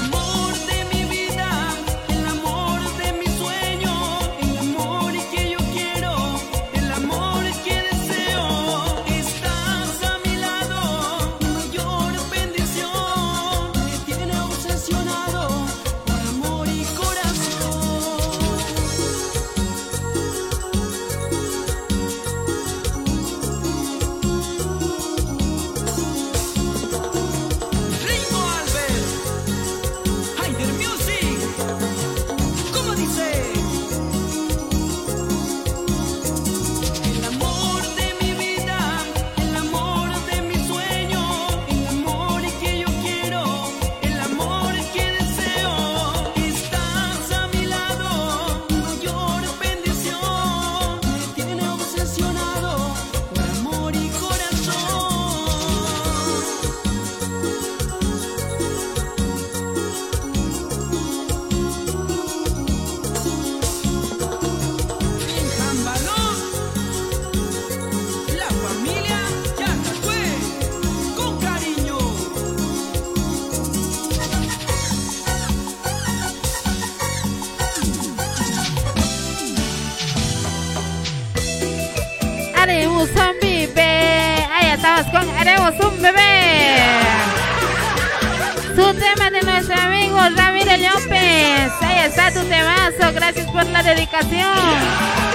Está tu temazo. Gracias por la dedicación.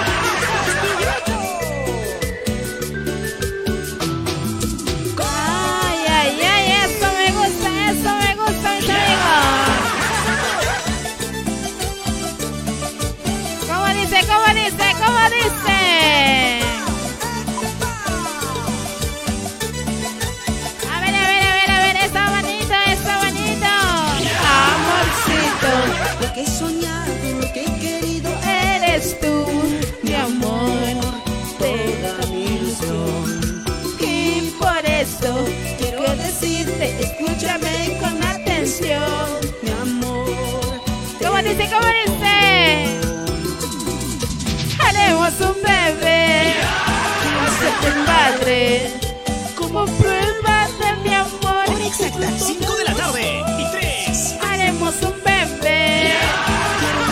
como pruebas de mi amor. Hora exacta, 5 de la tarde y 3. Haremos un bebé. Yeah.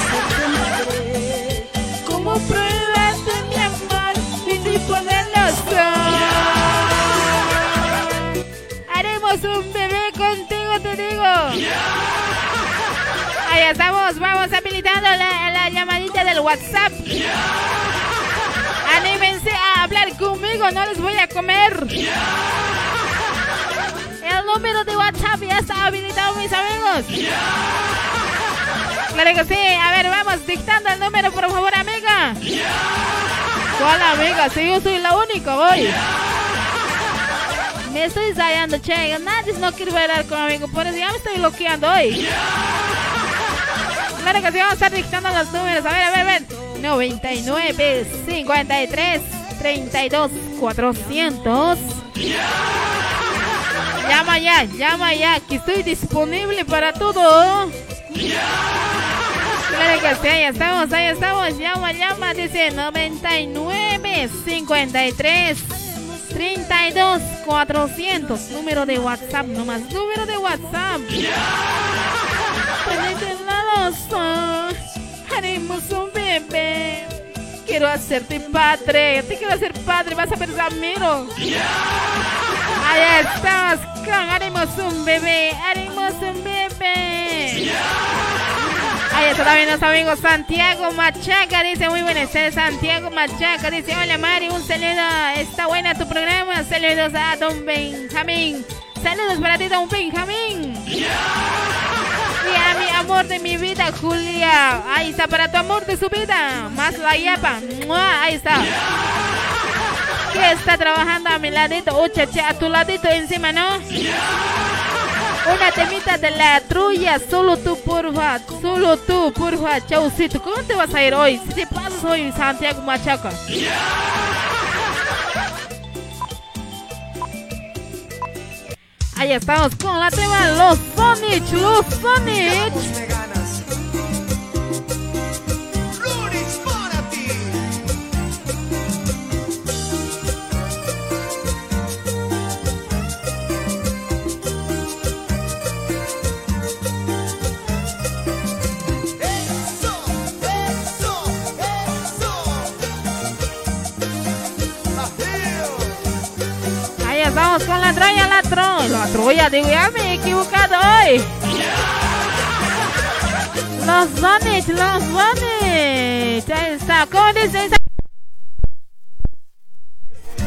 Como pruebas de mi amor, vivir por el nuestro. Yeah. Haremos un bebé contigo, te digo. Yeah. Ahí estamos, vamos habilitando la, la llamadita del WhatsApp. No les voy a comer. El número de WhatsApp ya está habilitado, mis amigos. Claro que sí. A ver, vamos dictando el número, por favor, amiga. ¿Cuál amiga? Si yo soy la única, voy. Me estoy ensayando, che. Nadie no quiere bailar conmigo, por eso ya me estoy bloqueando hoy. Claro que sí, vamos a estar dictando los números. A ver, a ver, a ver. 99, 53, 32, 400. Llama ya, llama ya, que estoy disponible para todo. Claro que sí, ahí estamos, ahí estamos. Llama, llama, dice 99, 53, 32, 400. Número de WhatsApp, nomás, número de WhatsApp. Haremos un bebé. Quiero hacerte padre. Te quiero hacer padre. Vas a ver Ramiro. Ahí estamos Haremos un bebé. Haremos un bebé. Ahí está también nuestro amigo Santiago Machaca. Dice muy buenas tardes, Santiago Machaca. Dice, hola Mari, un saludo. Está buena tu programa. Saludos a Don Benjamín. Saludos para ti, Don Benjamín. Y a mi amor de mi vida, Julia. Ahí está, para tu amor de su vida. Más la yapa. ¡Mua! Ahí está. Que está trabajando a mi ladito. Oh, chache, a tu ladito encima, ¿no? Una temita de la trulla. Solo tú, porfa. Solo tú, porfa. Chaucito. ¿Cómo te vas a ir hoy? Si te pasas hoy, Santiago Machaca. Ahí estamos con la tema Los Sonic, los Sonic. Estamos con la troya, la troya. La troya, digo, ya me he equivocado hoy. Los Sonic, los Sonic. Ahí está, ¿cómo dice esa?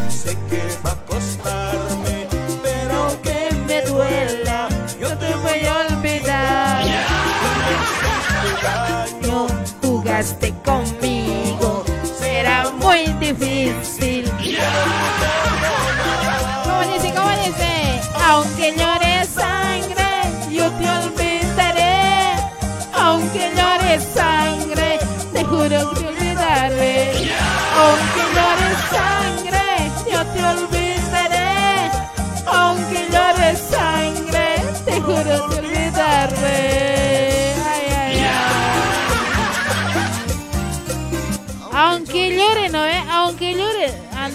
Sé que va a costarme, pero que me duela, yo te voy a olvidar. No jugaste conmigo,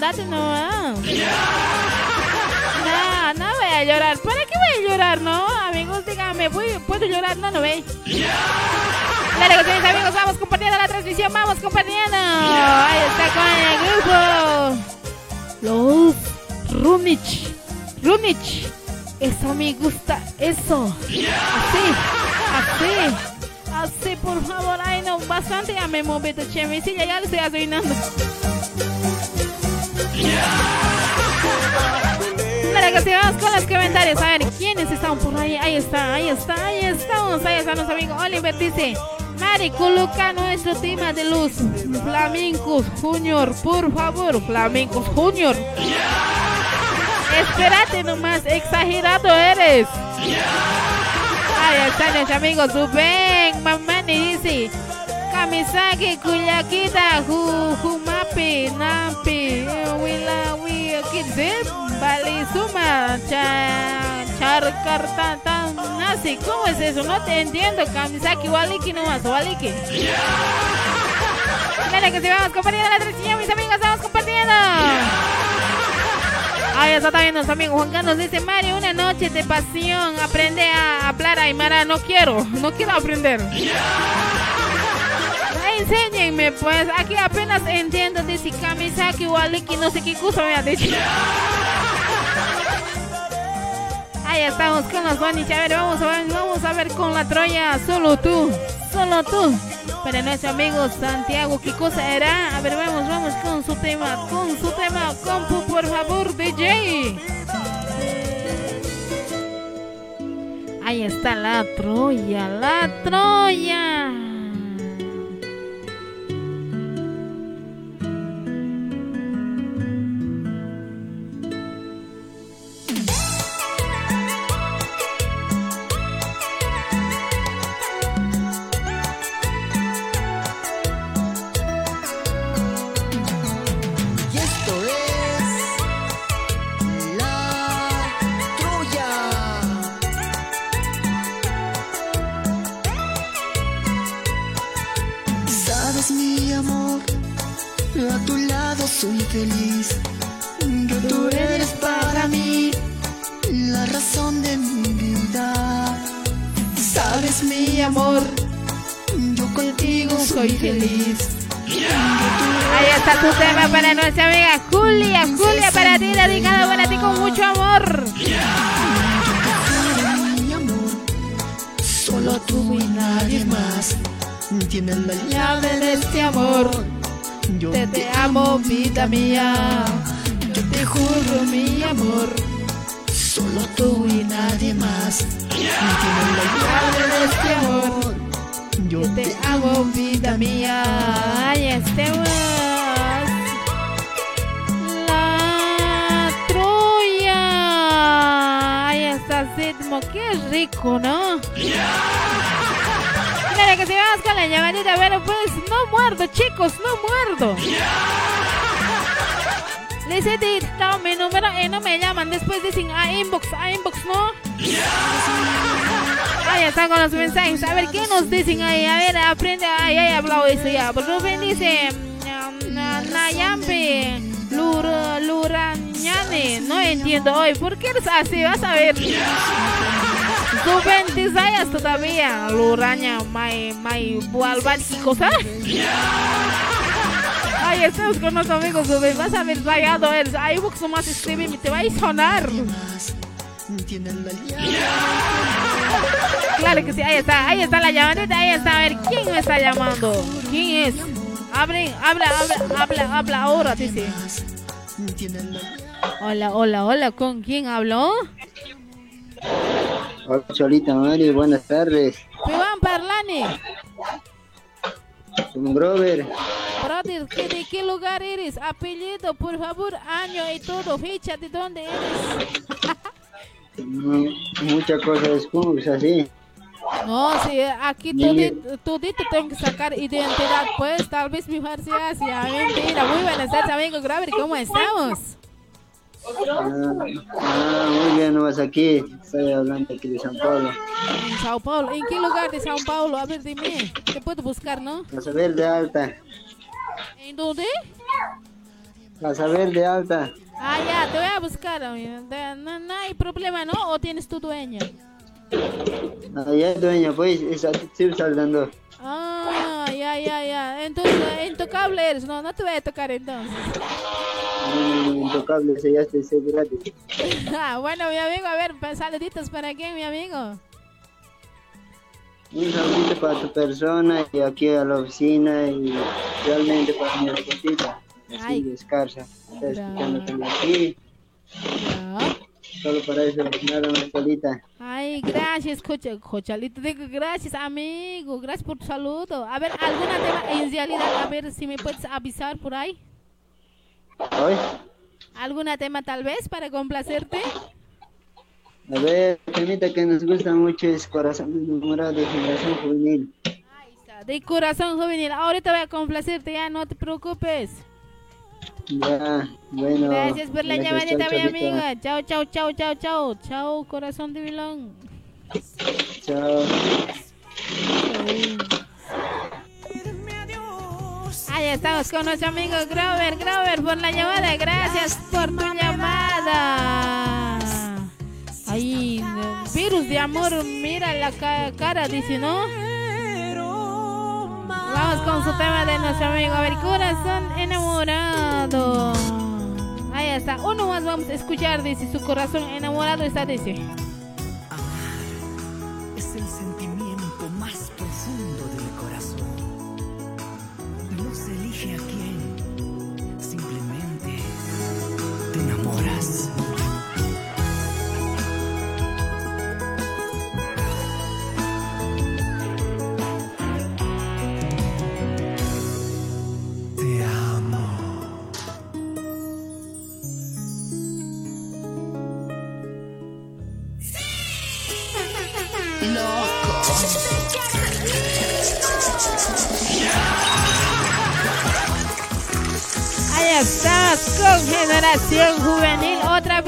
llore, andate nomás. No, no voy a llorar. ¿Para qué voy a llorar, no? Amigos, díganme, ¿puedo, ¿puedo llorar? No, no ve. Dale, que mis amigos, vamos compartiendo la transmisión, vamos compartiendo. Ahí está con el grupo. Los Runich. Runich. Eso me gusta, eso. Así, así. Así, por favor. Ay, no, bastante ya me moví de chemisilla, ya lo estoy arruinando. Claro que sí, vamos con los comentarios. A ver, ¿quiénes están por ahí? Ahí está, ahí está, ahí estamos. Ahí está nuestro amigo Oliver. Dice, Mari, coloca nuestro tema de los flamencos junior. Por favor, flamencos junior. Espérate nomás, exagerado eres. Ahí está nuestro amigo Rubén Mamani dice Kamisaki Kuyakita Hu Humapi Nampi Wila Wi Kidze Bali Suma Cha Charkarta Tan Nasi ¿Cómo es eso? No te entiendo Kamisaki Waliki nomás Waliki Mira que si vamos compartiendo la transmisión mis amigos vamos compartiendo Ahí está también nuestro amigo Juan Carlos dice Mario, una noche de pasión, aprende a hablar Aymara, no quiero, no quiero aprender. Enséñenme pues, aquí apenas entiendo, dice Kamisaki, Waliki, no sé qué cosa me ha dicho. Ahí estamos con los Bonich. A ver, vamos a ver, vamos a ver con la Troya. Solo tú, solo tú. Para nuestro amigo Santiago, ¿qué cosa era? A ver, vamos, vamos con su tema, con su tema. Compu, por favor, DJ. Ahí está la Troya, la Troya. Vida mía. yo te juro mi amor, solo tú y nadie más de este amor. Yo Te amo, vida mía. Ahí estamos. La Troya. Ahí está Sitmo. Qué rico, ¿no? Claro que si vamos con la llamadita, bueno, pues no muerdo, chicos, no muerdo. He dictado mi número y no me llaman. Después dicen a inbox, a inbox, ¿no? Ahí están con los mensajes. A ver, ¿qué nos dicen ahí? A ver, aprende. Ahí he hablado eso ya. Rubén dice: mm, na- Nayambe, Lura, Lurañane. No entiendo hoy. ¿Por qué eres así? Vas a ver. Rubén, desayas todavía. Luraña, May, May, Bualbar, ¿qué cosa? Ay, estamos con nuestros amigos, Rubén. Vas a ver, rayado. Ahí, vos nomás escribe y te va a sonar. Claro que sí, ahí está, ahí está la llamadita, ahí está. A ver, ¿quién me está llamando? ¿Quién es? Abre, habla, habla, habla, habla ahora, dice. Hola, hola, hola, ¿con quién habló? Hola Cholita Mari, buenas tardes. Pivan Parlani. Soy Grover, Brother, ¿qué- ¿de qué lugar eres? Apellido, por favor, año y todo, fecha, ¿de dónde eres? Muchas cosas así. No, sí, aquí todito, todito tengo que sacar identidad, pues, tal vez mi farsia sea mentira. Muy buenas tardes, amigo Grover, ¿cómo estamos? Ah, ah, muy bien, no vas aquí. Estoy hablando aquí de San Paulo. En Sao Paulo. ¿En qué lugar de Sao Paulo? A ver, dime. Te puedo buscar, ¿no? Casa Verde Alta. ¿En dónde? Casa Verde Alta. Ah, ya, te voy a buscar, No, no hay problema, ¿no? ¿O tienes tu dueña? Allá es dueña, pues, estoy saldando. Ah, ya, ya, ya. Entonces, intocable eres. No, no te voy a tocar entonces. Intocable, ese ya estoy seguro. Ah, bueno, mi amigo, a ver, pues, saluditos para quién, mi amigo. Un saludito para tu persona y aquí a la oficina y realmente para mi esposita. Así, Ay. descarsa. Está escuchando aquí. Ya. Solo para eso, nada más solita. Ay, gracias, Cocha, Cochalito. Digo, gracias, amigo. Gracias por tu saludo. A ver, ¿alguna tema en realidad? A ver si me puedes avisar por ahí. ¿Alguna tema tal vez para complacerte? A ver, temita que nos gusta mucho es Corazón enamorado de Generación Juvenil. De corazón juvenil. Ahorita voy a complacerte, ya no te preocupes. Ya, bueno. Gracias por la gracias, llamadita, chao, mi amiga. Chao, chao, chao, chao, chao. Chao, corazón de vilón. Chao. Ahí estamos con nuestro amigo Grover. Grover, por la llamada. Gracias por tu llamada. Ay, virus de amor. Mira la ca- cara, dice, ¿no? Vamos con su tema de nuestro amigo. A ver, corazón enamorado. Ahí está. Uno más vamos a escuchar, dice. Su corazón enamorado está, dice.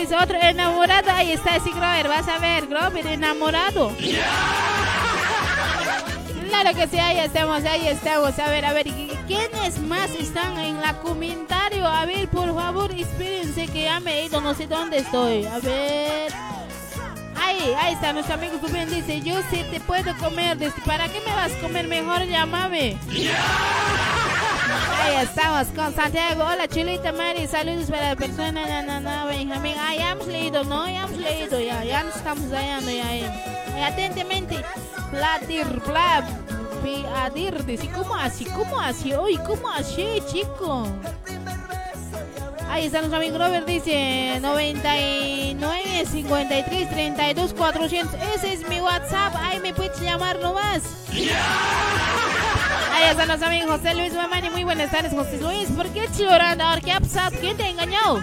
Vez, otro enamorado. Ahí está ese Grover. Vas a ver, Grover enamorado. Claro que sí, ahí estamos, ahí estamos. A ver, a ver, ¿quiénes más están en la comentario? A ver, por favor, espérense que ya me he ido, no sé dónde estoy. A ver. Ahí, ahí está nuestro amigo Rubén. Dice, yo sí te puedo comer. Dice, ¿para qué me vas a comer? Mejor llámame. Ahí estamos con Santiago. Hola, Chulita Mari. Saludos para la persona. Na, na, na, Benjamín. Ah, ya hemos leído, ¿no? Ya hemos leído, ya. Ya nos estamos hallando, ya. Y atentamente, Platir, Plab. Adir, dice, ¿cómo así? ¿Cómo así? Uy, ¿cómo así, chico? Ahí está nuestro amigo Robert, dice 99 53 32 400. Ese es mi WhatsApp. Ahí me puedes llamar nomás. Ahí está nuestro amigo José Luis Mamani. Muy buenas tardes, José Luis. ¿Por qué? Ahora, ¿qué ha? ¿Quién te engañó?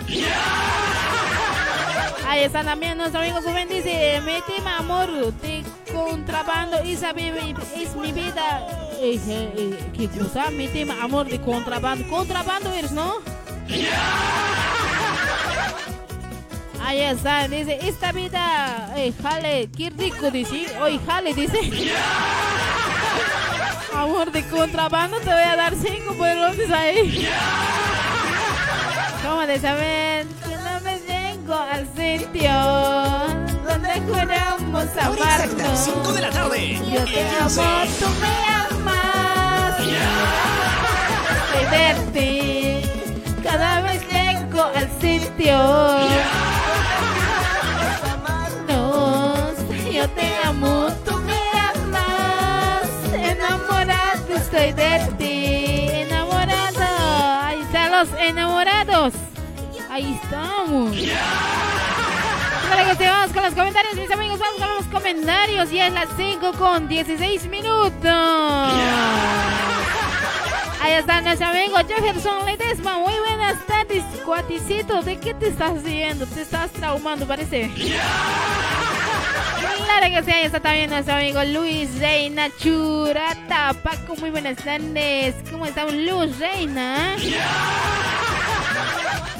Ahí está también nuestro amigo Rubén dice, mi tema amor de contrabando, esa es mi vida. Eh, eh, ¿Qué cosa? Mi tema amor de contrabando. Contrabando eres, ¿no? Ahí está, dice, esta vida, eh, jale, qué rico, dice, hoy jale, dice. Amor de contrabando, te voy a dar cinco pelones ahí. ¿Cómo de saber que no me llego al sitio donde juramos amarnos? 5 de la tarde. Yo te amo, tú me amas. Soy verte cada vez llego al sitio. Amarnos, yo te amo, tú estoy de ti, enamorado. Ahí están los enamorados. Ahí estamos. Para que vamos con los comentarios, mis amigos. Vamos con los comentarios. Ya es las 5 con 16 minutos. Ahí está nuestro amigo Jefferson Ledesma. Muy buenas tardes, cuaticito. ¿De qué te estás haciendo? Te estás traumando, parece. Claro que sí, ahí está también nuestro amigo Luis Reina Churata. Paco, muy buenas tardes. ¿Cómo estamos, Luz Reina?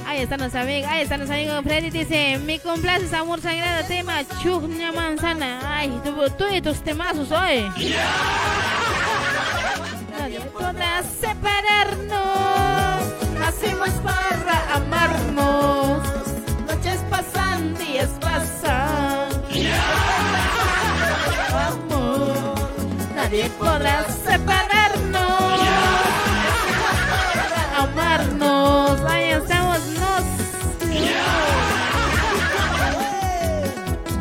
Ahí está nuestro amigo, ahí está nuestro amigo Freddy. Dice: Me complaces, amor sagrado, tema Chugna Manzana. Ay, tú, tú y tus temazos hoy. No separarnos. Nacimos para amarnos. Noches pasan, días pasan. Nadie podrá separarnos. Para amarnos. Ahí estamos, nos.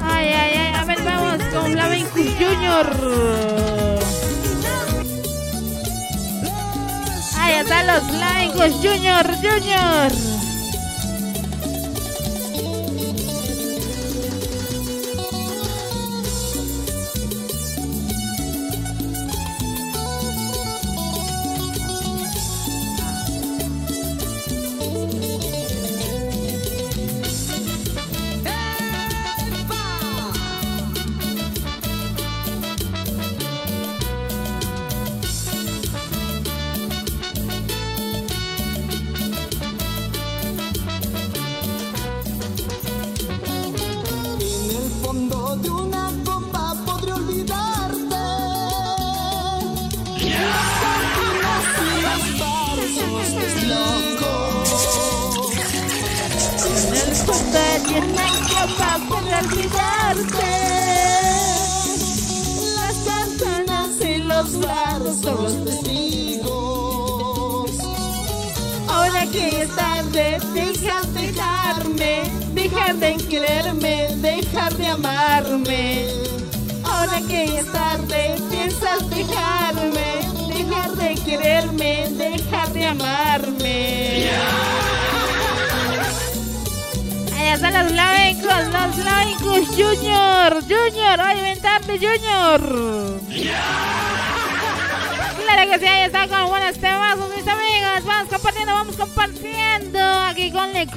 Ay, ay, ay. A ver, vamos con Flamenco Junior. Ahí están los Flamencos Junior, Junior.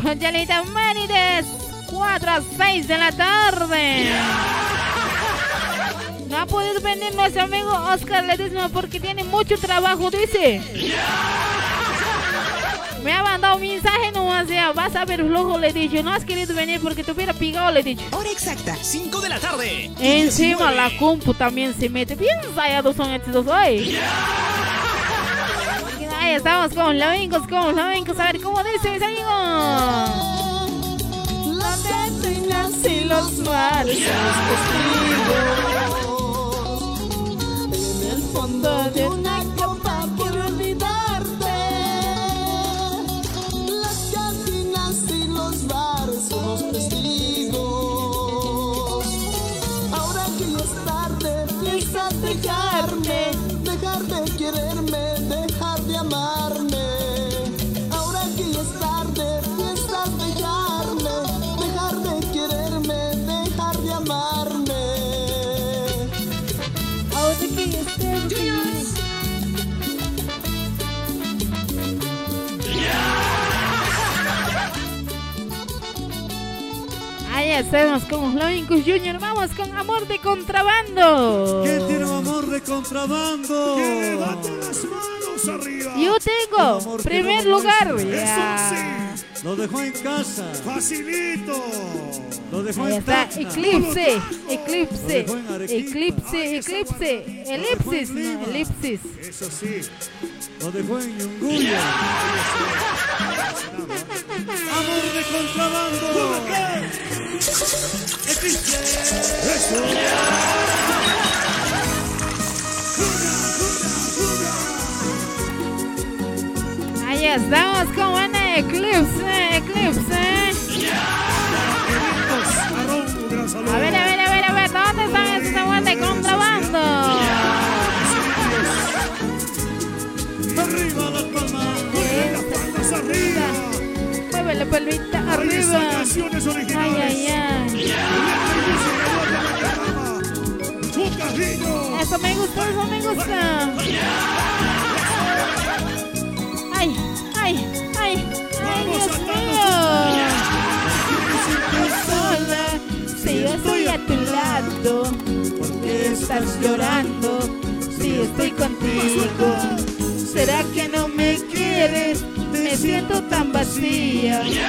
Conjalita Marides. 4 a 6 de la tarde. No ha podido venir nuestro amigo Oscar Ledesma porque tiene mucho trabajo, dice. Me ha mandado un mensaje nomás, ya. Vas a ver flujo, le he dicho. No has querido venir porque te hubiera pigado, le he dicho. Hora exacta, 5 de la tarde. Encima la compu también se mete. Bien ensayados son estos hoy. Estamos con amigos, con amigos. A ver cómo dice, mis amigos. Las estrellas y los mares En el fondo de una Ahí estamos con amigos Junior. Vamos con amor de contrabando. ¿Quién tiene un amor de contrabando? Que levante las manos arriba. Yo tengo primer no lugar. muestra. ya. Lo dejó en casa. Facilito. Lo dejó Ahí en está, Tacna. eclipse, eclipse, eclipse, eclipse, elipsis, no, elipsis. Eso sí. Lo dejó en Yunguya. Amor de contrabando. Ahí estamos con una eclipse, eclipse. A ver, a ver, a ver, a ver, ¿dónde están esos amores de contrabando? Arriba las palmas. Las palmas arriba. Mueve la palmita arriba. canciones Ay, originales. ay, ay. Cariño. Eso me gusta, eso me gusta. Ay, ay, ay, ay, Dios mío. Sola, si yo estoy a tu lado, ¿por qué estás llorando? Si estoy contigo, ¿será que no me quieres? Me siento tan vacía. Yo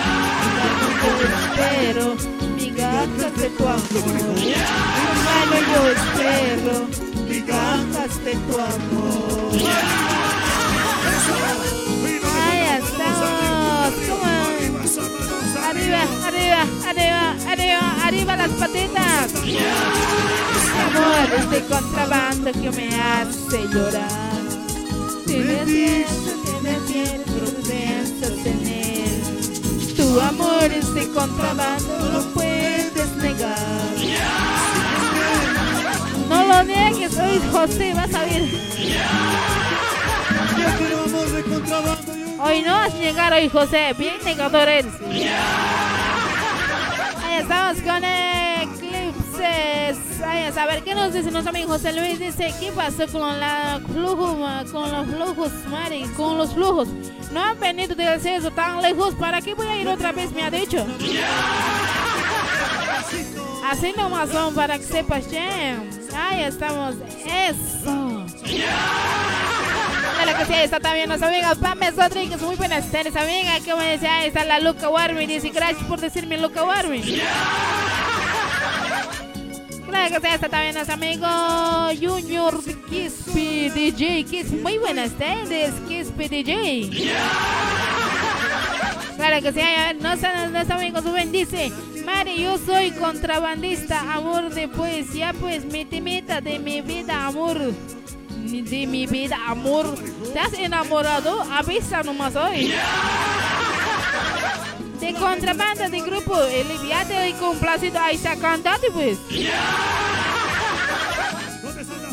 espero migajas de tu amor. Hermano, yo espero migajas de tu amor. Ahí estamos. Arriba, arriba, arriba, arriba, arriba las patitas. Amor, este contrabando que me hace llorar. Tienes piel, pero piensas en él. Tu amor, este contrabando, no lo puedes negar. No lo niegues, hoy José, vas a ver. De. Hoy no vas a llegar hoy, José. Bien negador eres. Ahí estamos con eclipses. Está. A ver, ¿qué nos dice nuestro amigo José Luis? Dice, ¿qué pasó con la flujo, con los flujos, Mari? Con los flujos. No han venido del cielo tan lejos. ¿Para qué voy a ir otra vez? Me ha dicho. Así nomás son para que sepas. Ahí estamos. Eso. Claro que sí, ahí está también nuestra amiga Pames Rodríguez. Muy buenas tardes, amiga. Me dice, ahí está la Luca Warmi. Dice, gracias por decirme Luca Warmi. Que ahí está también nuestro amigo Junior Kispi DJ. Kiss. Muy buenas tardes, Kispi DJ. Claro que sí, a ver, nuestro, nuestro amigo Rubén dice, Mari, yo soy contrabandista, amor de poesía, pues mi temita de mi vida, amor, de mi vida, amor. ¿Te has enamorado? Avisa nomás hoy. De contrabanda de grupo, Eliviate y complacido, ahí está cantando pues.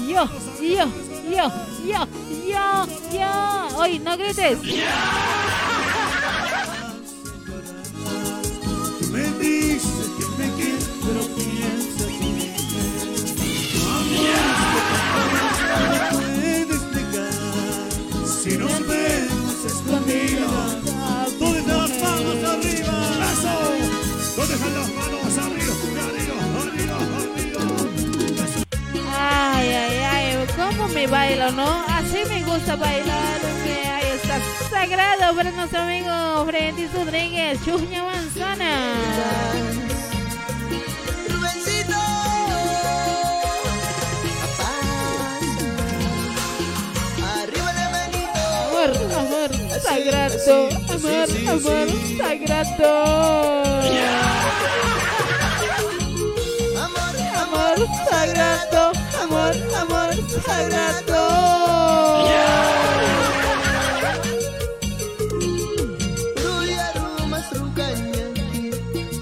Yo, yo, yo, yo, yo, yo. Oye, no grites. Me dices que me quieres, pero mí. Amor, no puedes negar. Si nos vemos escondidos, Ay, ay, ay, ¿cómo me bailo, no? Así así me gusta bailar. Que ahí está sagrado para nuestro amigo Freddy Rodríguez, Chuña Manzana. Sagrado. Amor, amor, sagrado. Amor, Amor, sagrado. Amor, amor, sagrado.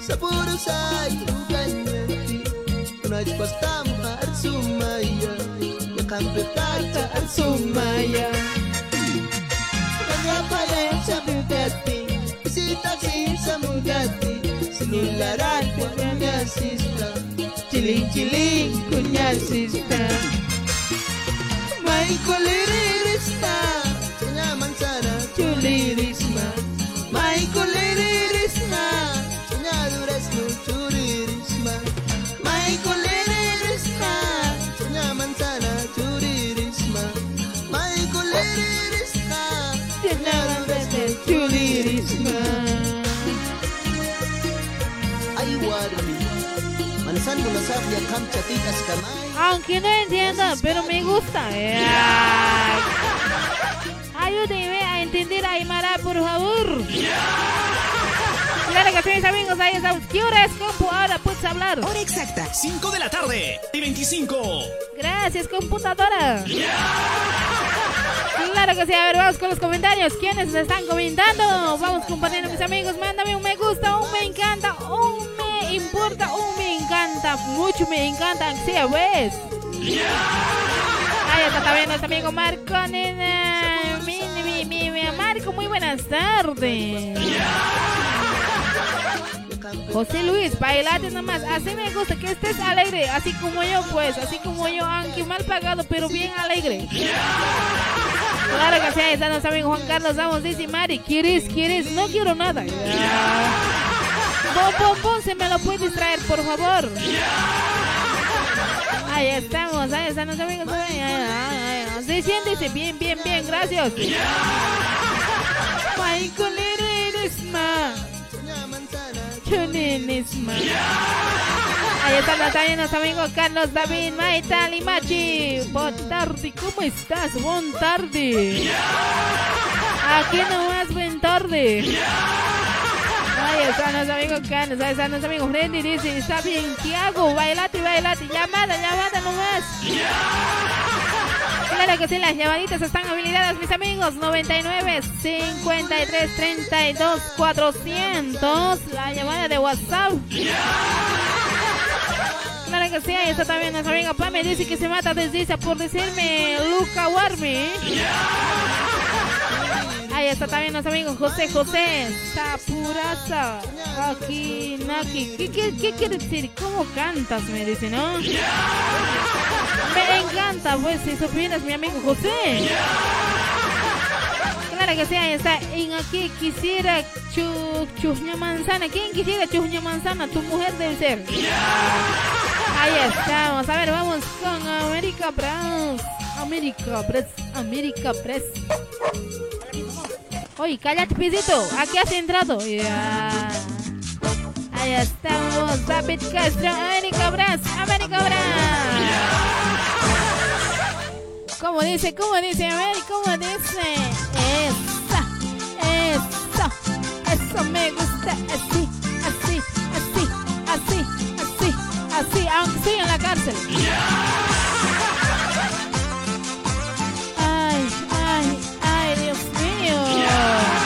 Sapuro say rukanyaki Unaj pastam har sumaya Ya kampe tata har sumaya Sister, si taksi sisa mugatti sinularate punya sista. Chili chili punya sista. Mai kolirista nyaman sana. Aunque no entienda, pero me gusta. Ay. Ayúdenme a entender a Aymara, por favor. Claro que sí, mis amigos, ahí estamos. ¿Qué hora es, compu? Ahora puedes hablar. Hora exacta. 5 de la tarde y 25. Gracias, computadora. Claro que sí, a ver, vamos con los comentarios. ¿Quiénes están comentando? Vamos compartiendo, mis amigos. Mándame un me gusta, un me encanta, un importa, un me encanta. Mucho me encanta, sí, pues. Ahí está también nuestro amigo Marco Nena. Mi, mi, mi, mi, Marco, muy buenas tardes. José Luis, bailate nomás, así me gusta, que estés alegre, así como yo pues, así como yo, aunque mal pagado, pero bien alegre. Claro que sí, ahí está nuestro amigo Juan Carlos Ramos, dice Mari, ¿quieres, quieres? No quiero nada. Bom, bom, se me lo puedes traer, por favor. Ahí estamos, ahí están nuestros amigos. Ay. Sí, siéntese, bien, bien, bien, gracias. Michael Eresma. Chunenesma. Ahí está también nuestro amigo Carlos David Maita Limachi. Buenas tarde, ¿cómo estás? Buenas tarde. Aquí nomás, buen tarde. Ahí está nuestro amigo Carlos, ahí está nuestro amigo Freddy, dice, está bien, ¿qué hago? Bailate, bailate, llamada, llamada nomás. Claro que sí, las llamaditas están habilitadas, mis amigos. 99 53 32 400. La llamada de WhatsApp. Claro que sí, ahí está también nuestra amiga Pame. Dice que se mata desde por decirme Luca Warmi. Ahí está también nuestro amigo José José. Sapuraza. Aquí, Naki. ¿Qué, qué, quiere decir? ¿Cómo cantas? Me dice, ¿no? Me encanta, pues, si supieras, mi amigo José. Claro que sí, ahí está. En aquí quisiera chu, chusña manzana. ¿Quién quisiera chusña manzana? Tu mujer debe ser. Ahí estamos. A ver, vamos con América Press. América Press. América Press. Oye, cállate, pisito. Aquí has entrado. Ya. Ahí estamos. David Castro. América Press. América Press. ¿Cómo dice? ¿Cómo dice? A ver, ¿cómo dice? Esa. Esa. Eso me gusta. Así. Así. Así. Así. Así. Así. Aunque estoy en la cárcel. Mío.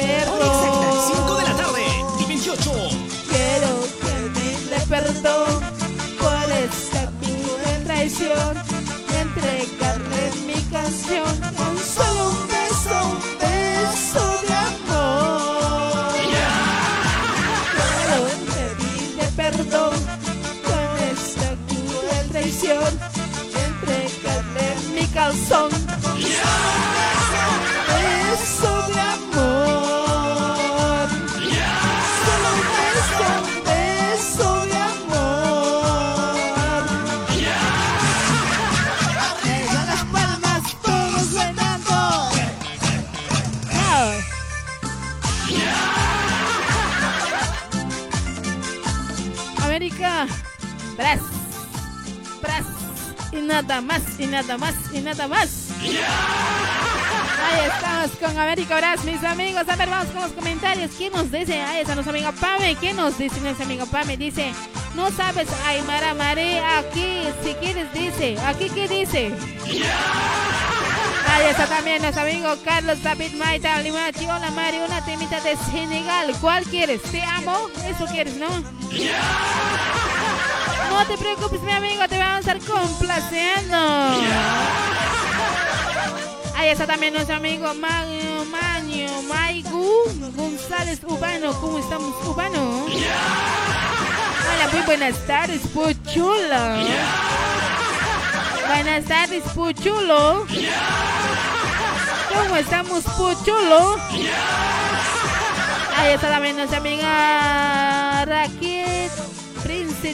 En nada más, y nada más, y nada más. Ahí estamos con América Bras, mis amigos. A ver, vamos con los comentarios. ¿Quién nos dice? Ahí está nuestro amigo Pame. ¿Quién nos dice? Nuestro amigo Pame dice, no sabes, Aymara Mare, aquí, si quieres, dice. ¿Aquí qué dice? Ahí está también nuestro amigo Carlos David Maita Limachi. Hola Mari, una temita de Senegal. ¿Cuál quieres? ¿Te amo? Eso quieres, ¿no? No te preocupes, mi amigo, te vamos a estar complaciendo. Ahí está también nuestro amigo Maño, Maño, Maigu González Urbano. ¿Cómo estamos, Urbano? Hola, muy buenas tardes, Puchulo. Buenas tardes, Puchulo. ¿Cómo estamos, Puchulo? Ahí está también nuestra amiga Raquel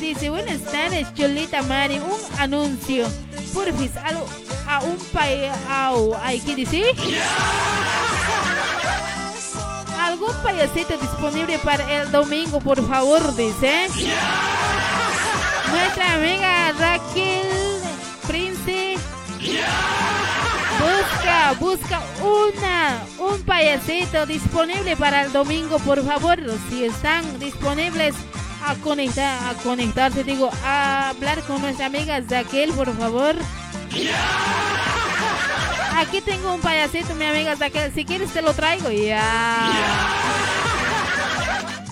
Dice, buenas tardes, Cholita Mari. Un anuncio. Porfis, a un país. ¿Hay que decir? ¿Algún payasito disponible para el domingo, por favor? Dice. Nuestra amiga Raquel Prince. Busca, busca una, un payasito disponible para el domingo, por favor. Si están disponibles a conectar, a conectarse, digo, a hablar con nuestra amiga Raquel, por favor. Aquí tengo un payasito, mi amiga Raquel. Si quieres te lo traigo. Ya.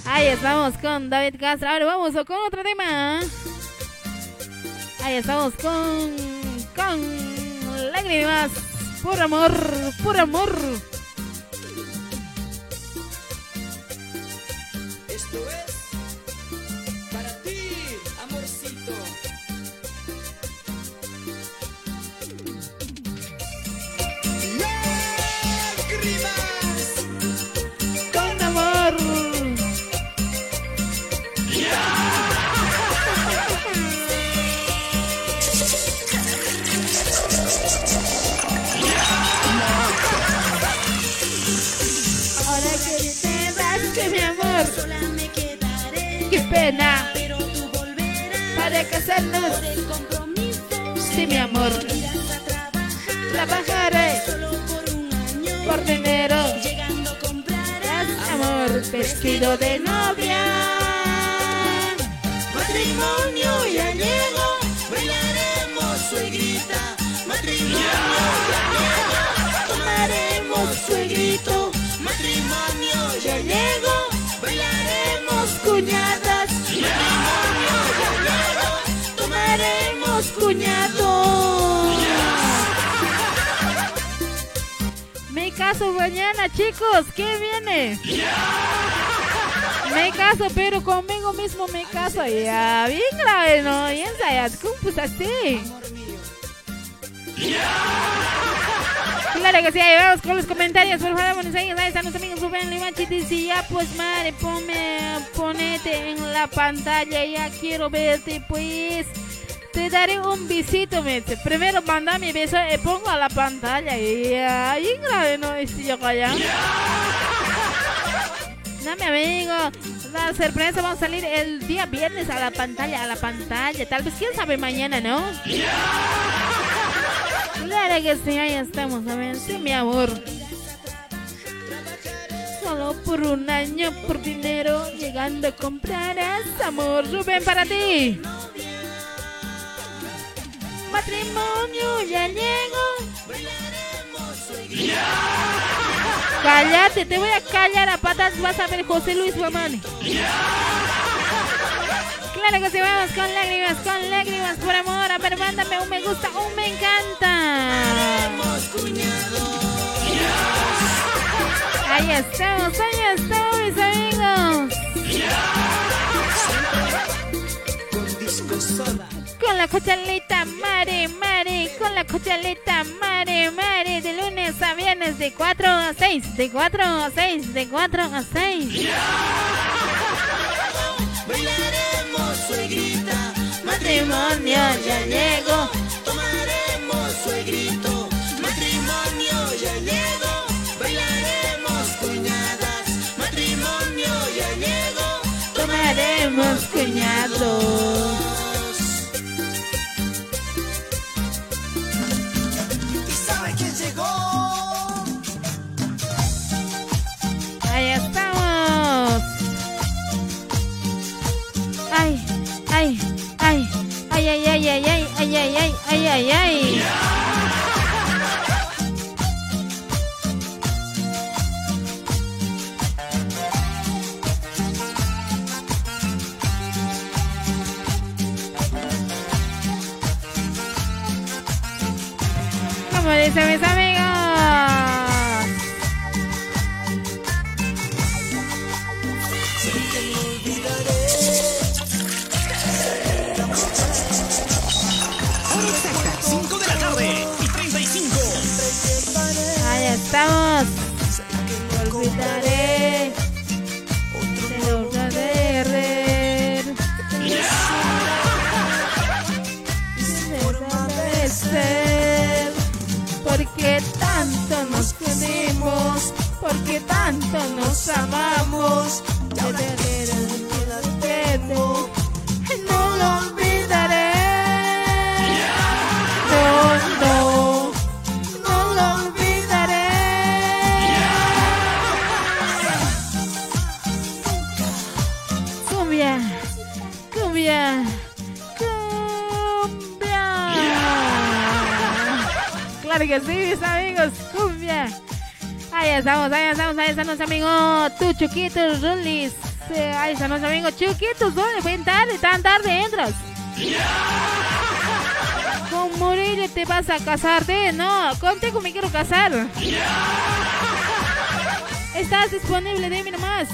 Ahí estamos con David Castro. Ahora vamos con otro tema. Ahí estamos con con lágrimas por amor, por amor. Pena para casarnos. Sí, mi amor, trabajaré por dinero. Amor, vestido de novia. Matrimonio ya llegó, bailaremos suegrita. Matrimonio ya llegó, tomaremos suegrito. Matrimonio ya llegó, tomaremos Cuñado. Me caso mañana, chicos. ¿Qué viene? Me caso, pero conmigo mismo me caso. Ya, bien grave, ¿no? Y ensayas, ¿cómo pues así? Claro que sí, ahí vamos con los comentarios. Por favor, buenos años. Ahí están los amigos Rubén Limachi. Dice, ya pues, madre, ponme, ponete en la pantalla. Ya quiero verte, pues. Te daré un besito, me dice. Primero manda mi beso y pongo a la pantalla. Y ya, bien grave, ¿no? Estoy yo allá. No, mi amigo. La sorpresa va a salir el día viernes a la pantalla, a la pantalla. Tal vez, quién sabe, mañana, ¿no? Claro que sí, ahí estamos, a ver. Sí, mi amor. Solo por un año, por dinero, llegando comprarás amor. Rubén, para ti. Matrimonio, ya llego. Cállate, te voy a callar a patas. Vas a ver José Luis Guamani. Claro que sí, vamos con lágrimas, con lágrimas por amor. A ver, mándame un me gusta, un me encanta. Ahí estamos, ahí estamos, mis amigos. con la cochalita mare, mare, con la cochalita mare, mare, de lunes a viernes de 4 a 6, de 4 a 6, de 4 a 6. Bailaremos suegrita, Matrimonio ya llegó, tomaremos suegrito. Matrimonio ya llegó, bailaremos cuñadas. Matrimonio ya llegó, tomaremos cuñados. 哎呀呀呀！哎呀呀！哎呀呀！来，三位，三位。Tanto nos queremos. Porque tanto nos amamos. Claro que sí, mis amigos, cumbia. Ahí estamos, ahí estamos, ahí están los amigos. Tu Chuquitos, Rulis. Ahí están los amigos Chuquitos. ¿Dónde? Ven tarde, tan tarde entras. Con Morelia te vas a casarte, no, contigo me quiero casar. Estás disponible, dime nomás.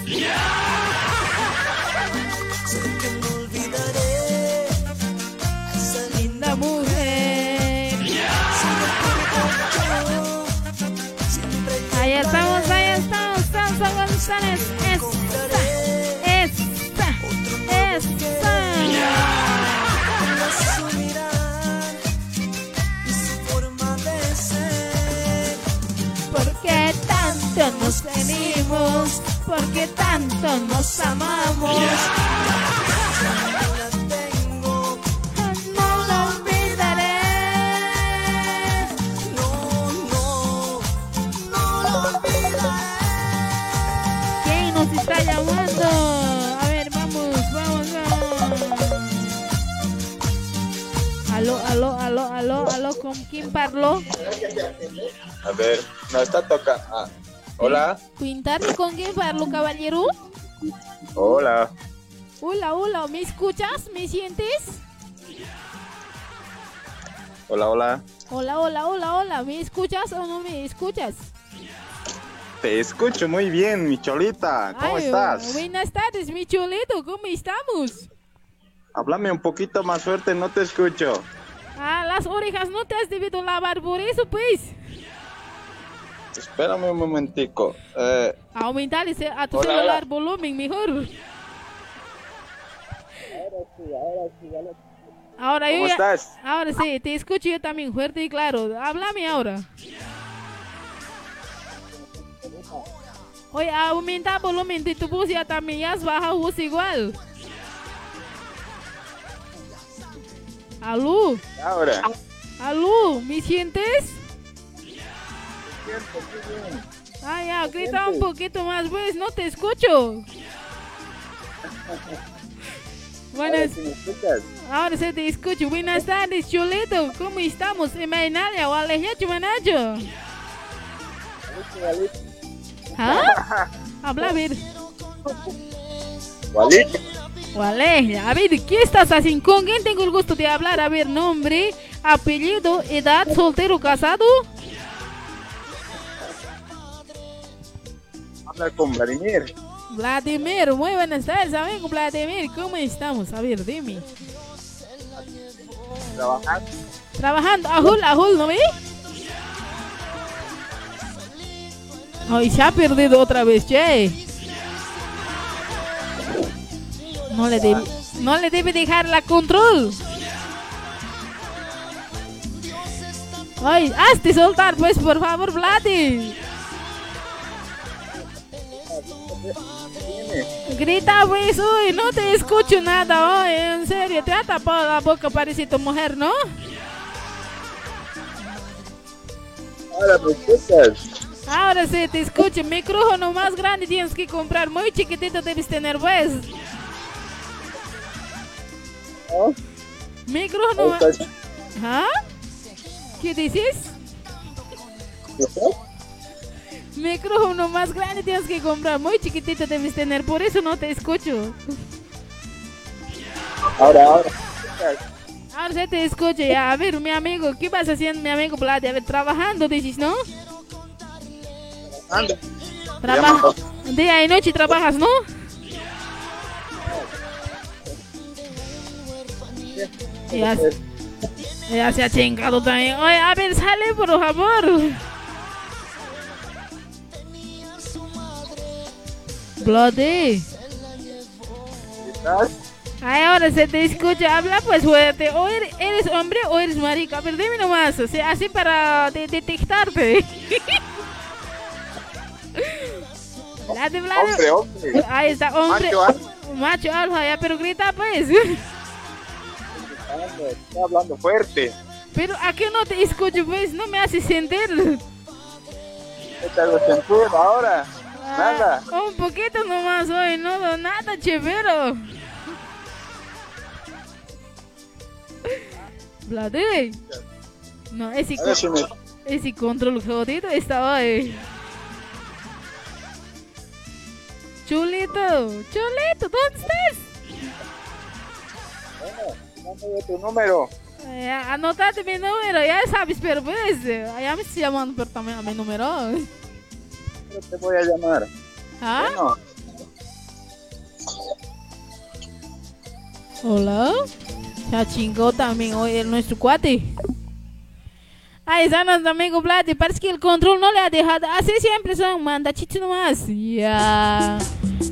Esa linda mujer. Nos venimos, porque tanto nos amamos. La tengo, No lo olvidaré. no, no, no lo olvidaré. ¿Quién nos está llamando? A ver, vamos, vamos, vamos. Aló, aló, aló, aló, aló, ¿con quién parlo? A ver, no está tocando. Ah, hola. ¿Pintarlo con quién parlo, caballero? Hola. Hola, hola, ¿me escuchas? ¿Me sientes? Hola, hola. Hola, hola, hola, hola, ¿me escuchas o no me escuchas? Te escucho muy bien, mi cholita. ¿Cómo Ay, estás? Buenas tardes, mi chuleto, ¿cómo estamos? Háblame un poquito más fuerte, no te escucho. Ah, las orejas no te has debido lavar por eso, pues. Espérame un momentico. Eh, Aumentar a tu Hola, celular hola. volumen mejor. Ahora ¿Cómo ya- estás? Ahora sí, te escucho yo también fuerte y claro. Háblame ahora. Oye, aumenta volumen de tu voz ya también, ya has bajado voz igual. ¿Aló? ahora. ¿Aló? ¿Me sientes? Ah, ya, grita un poquito más, pues, no te escucho. Bueno, Ahora sí te escucho. Buenas tardes, Chuleto. ¿Cómo estamos? Imagiнаria, Waleja Chumanacho. ¿Ah? Habla, a ver. Walid. A ver, ¿qué estás haciendo? ¿Con quién tengo el gusto de hablar? A ver, nombre, apellido, edad, soltero, casado. Habla con Vladimir. Vladimir, muy buenas tardes, amigo Vladimir. ¿Cómo estamos? A ver, dime. Trabajando. Trabajando, ajul, ajul, ¿no ve? Ay, se ha perdido otra vez, che. No le debe, no le debe dejar la control. Ay, hazte soltar, pues, por favor, Vladi. Grita, pues, uy, no te escucho nada, hoy, en serio, te ha tapado la boca, parece tu mujer, ¿no? Ahora me escuchas. Ahora sí, te escucho. Micrófono más grande tienes que comprar. Muy chiquitito debes tener, pues. Micrófono más... ¿Ah? ¿Qué dices? Micrófono más grande tienes que comprar. Muy chiquitito debes tener. Por eso no te escucho. Ahora, ahora. Ahora se te escucha ya. A ver, mi amigo, ¿qué vas haciendo, mi amigo Vladi? A ver, trabajando, dices, ¿no? Anda. Trabaja. Día y noche trabajas, ¿no? Ya, ya se ha chingado también. Oye, a ver, sale, por favor. Bloody. Ay, ahora se te escucha, habla pues fuerte. O eres, eres hombre o eres marica. Ver, dime nomás, o sea, así para de- detectarte. La de Vlad- Hombre, hombre. Ahí está, hombre. Macho alfa. Macho alfa, ya, pero grita pues. Está hablando fuerte. Pero ¿a qué no te escucho pues? No me hace sentir. ¿Qué tal lo sentí ahora? Nada. Ah, un poquito nomás hoy, no, nada chévere. Vlade. No, ese, con- ese control jodido está hoy. Chulito, chulito, ¿dónde estás? Mándame tu número. Eh, anotate mi número, ya sabes, pero pues, eh, ya me estoy llamando pero también a mi número. Te voy a llamar. ¿Ah? Bueno, Hola. Ya chingó también hoy el nuestro cuate. Ahí está nuestro amigo Vlad. Parece que el control no le ha dejado. Así siempre son, manda chiste nomás. Ya.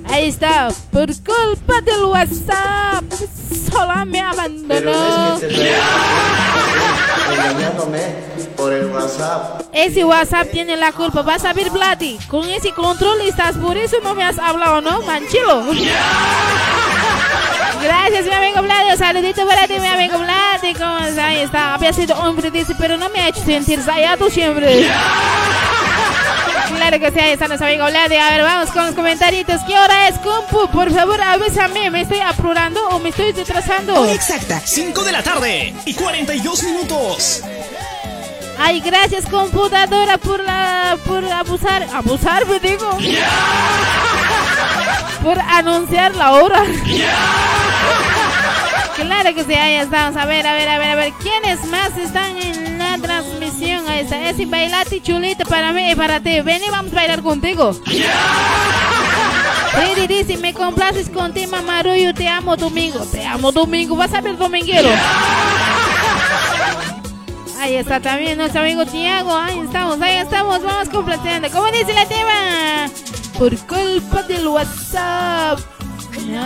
Ahí está. Por culpa del WhatsApp. Sola me abandonó. Pero no es que Ese WhatsApp tiene la culpa. Vas a ver, Vladi. Con ese control estás. Por eso no me has hablado, ¿no? Manchilo. Gracias, mi amigo Vladi. Saludito para ti, mi amigo Vladi. ¿Cómo estás? Ahí está. Había sido hombre, dice, pero no me ha hecho sentir tú siempre. Claro que sí, ahí está nuestro amigo Vladi. A ver, vamos con los comentarios. ¿Qué hora es, compu? Por favor, avísame. ¿Me estoy apurando o me estoy retrasando? Exacta. 5 de la tarde y 42 minutos. Ay, gracias computadora por la por abusar, abusar me digo. Por anunciar la hora. Claro que sí, ahí estamos. A ver, a ver, a ver, a ver. ¿Quiénes más están en la transmisión? Ahí está. Ese bailate chulito para mí y para ti. Ven y vamos a bailar contigo. Freddy dice, me complaces con ti, mamarullo. Te amo, Domingo. Te amo, Domingo. Vas a ver, dominguero. Ahí está también nuestro amigo Tiago. Ahí estamos, ahí estamos. Vamos complaciendo. ¿Cómo dice la tema? Por culpa del WhatsApp.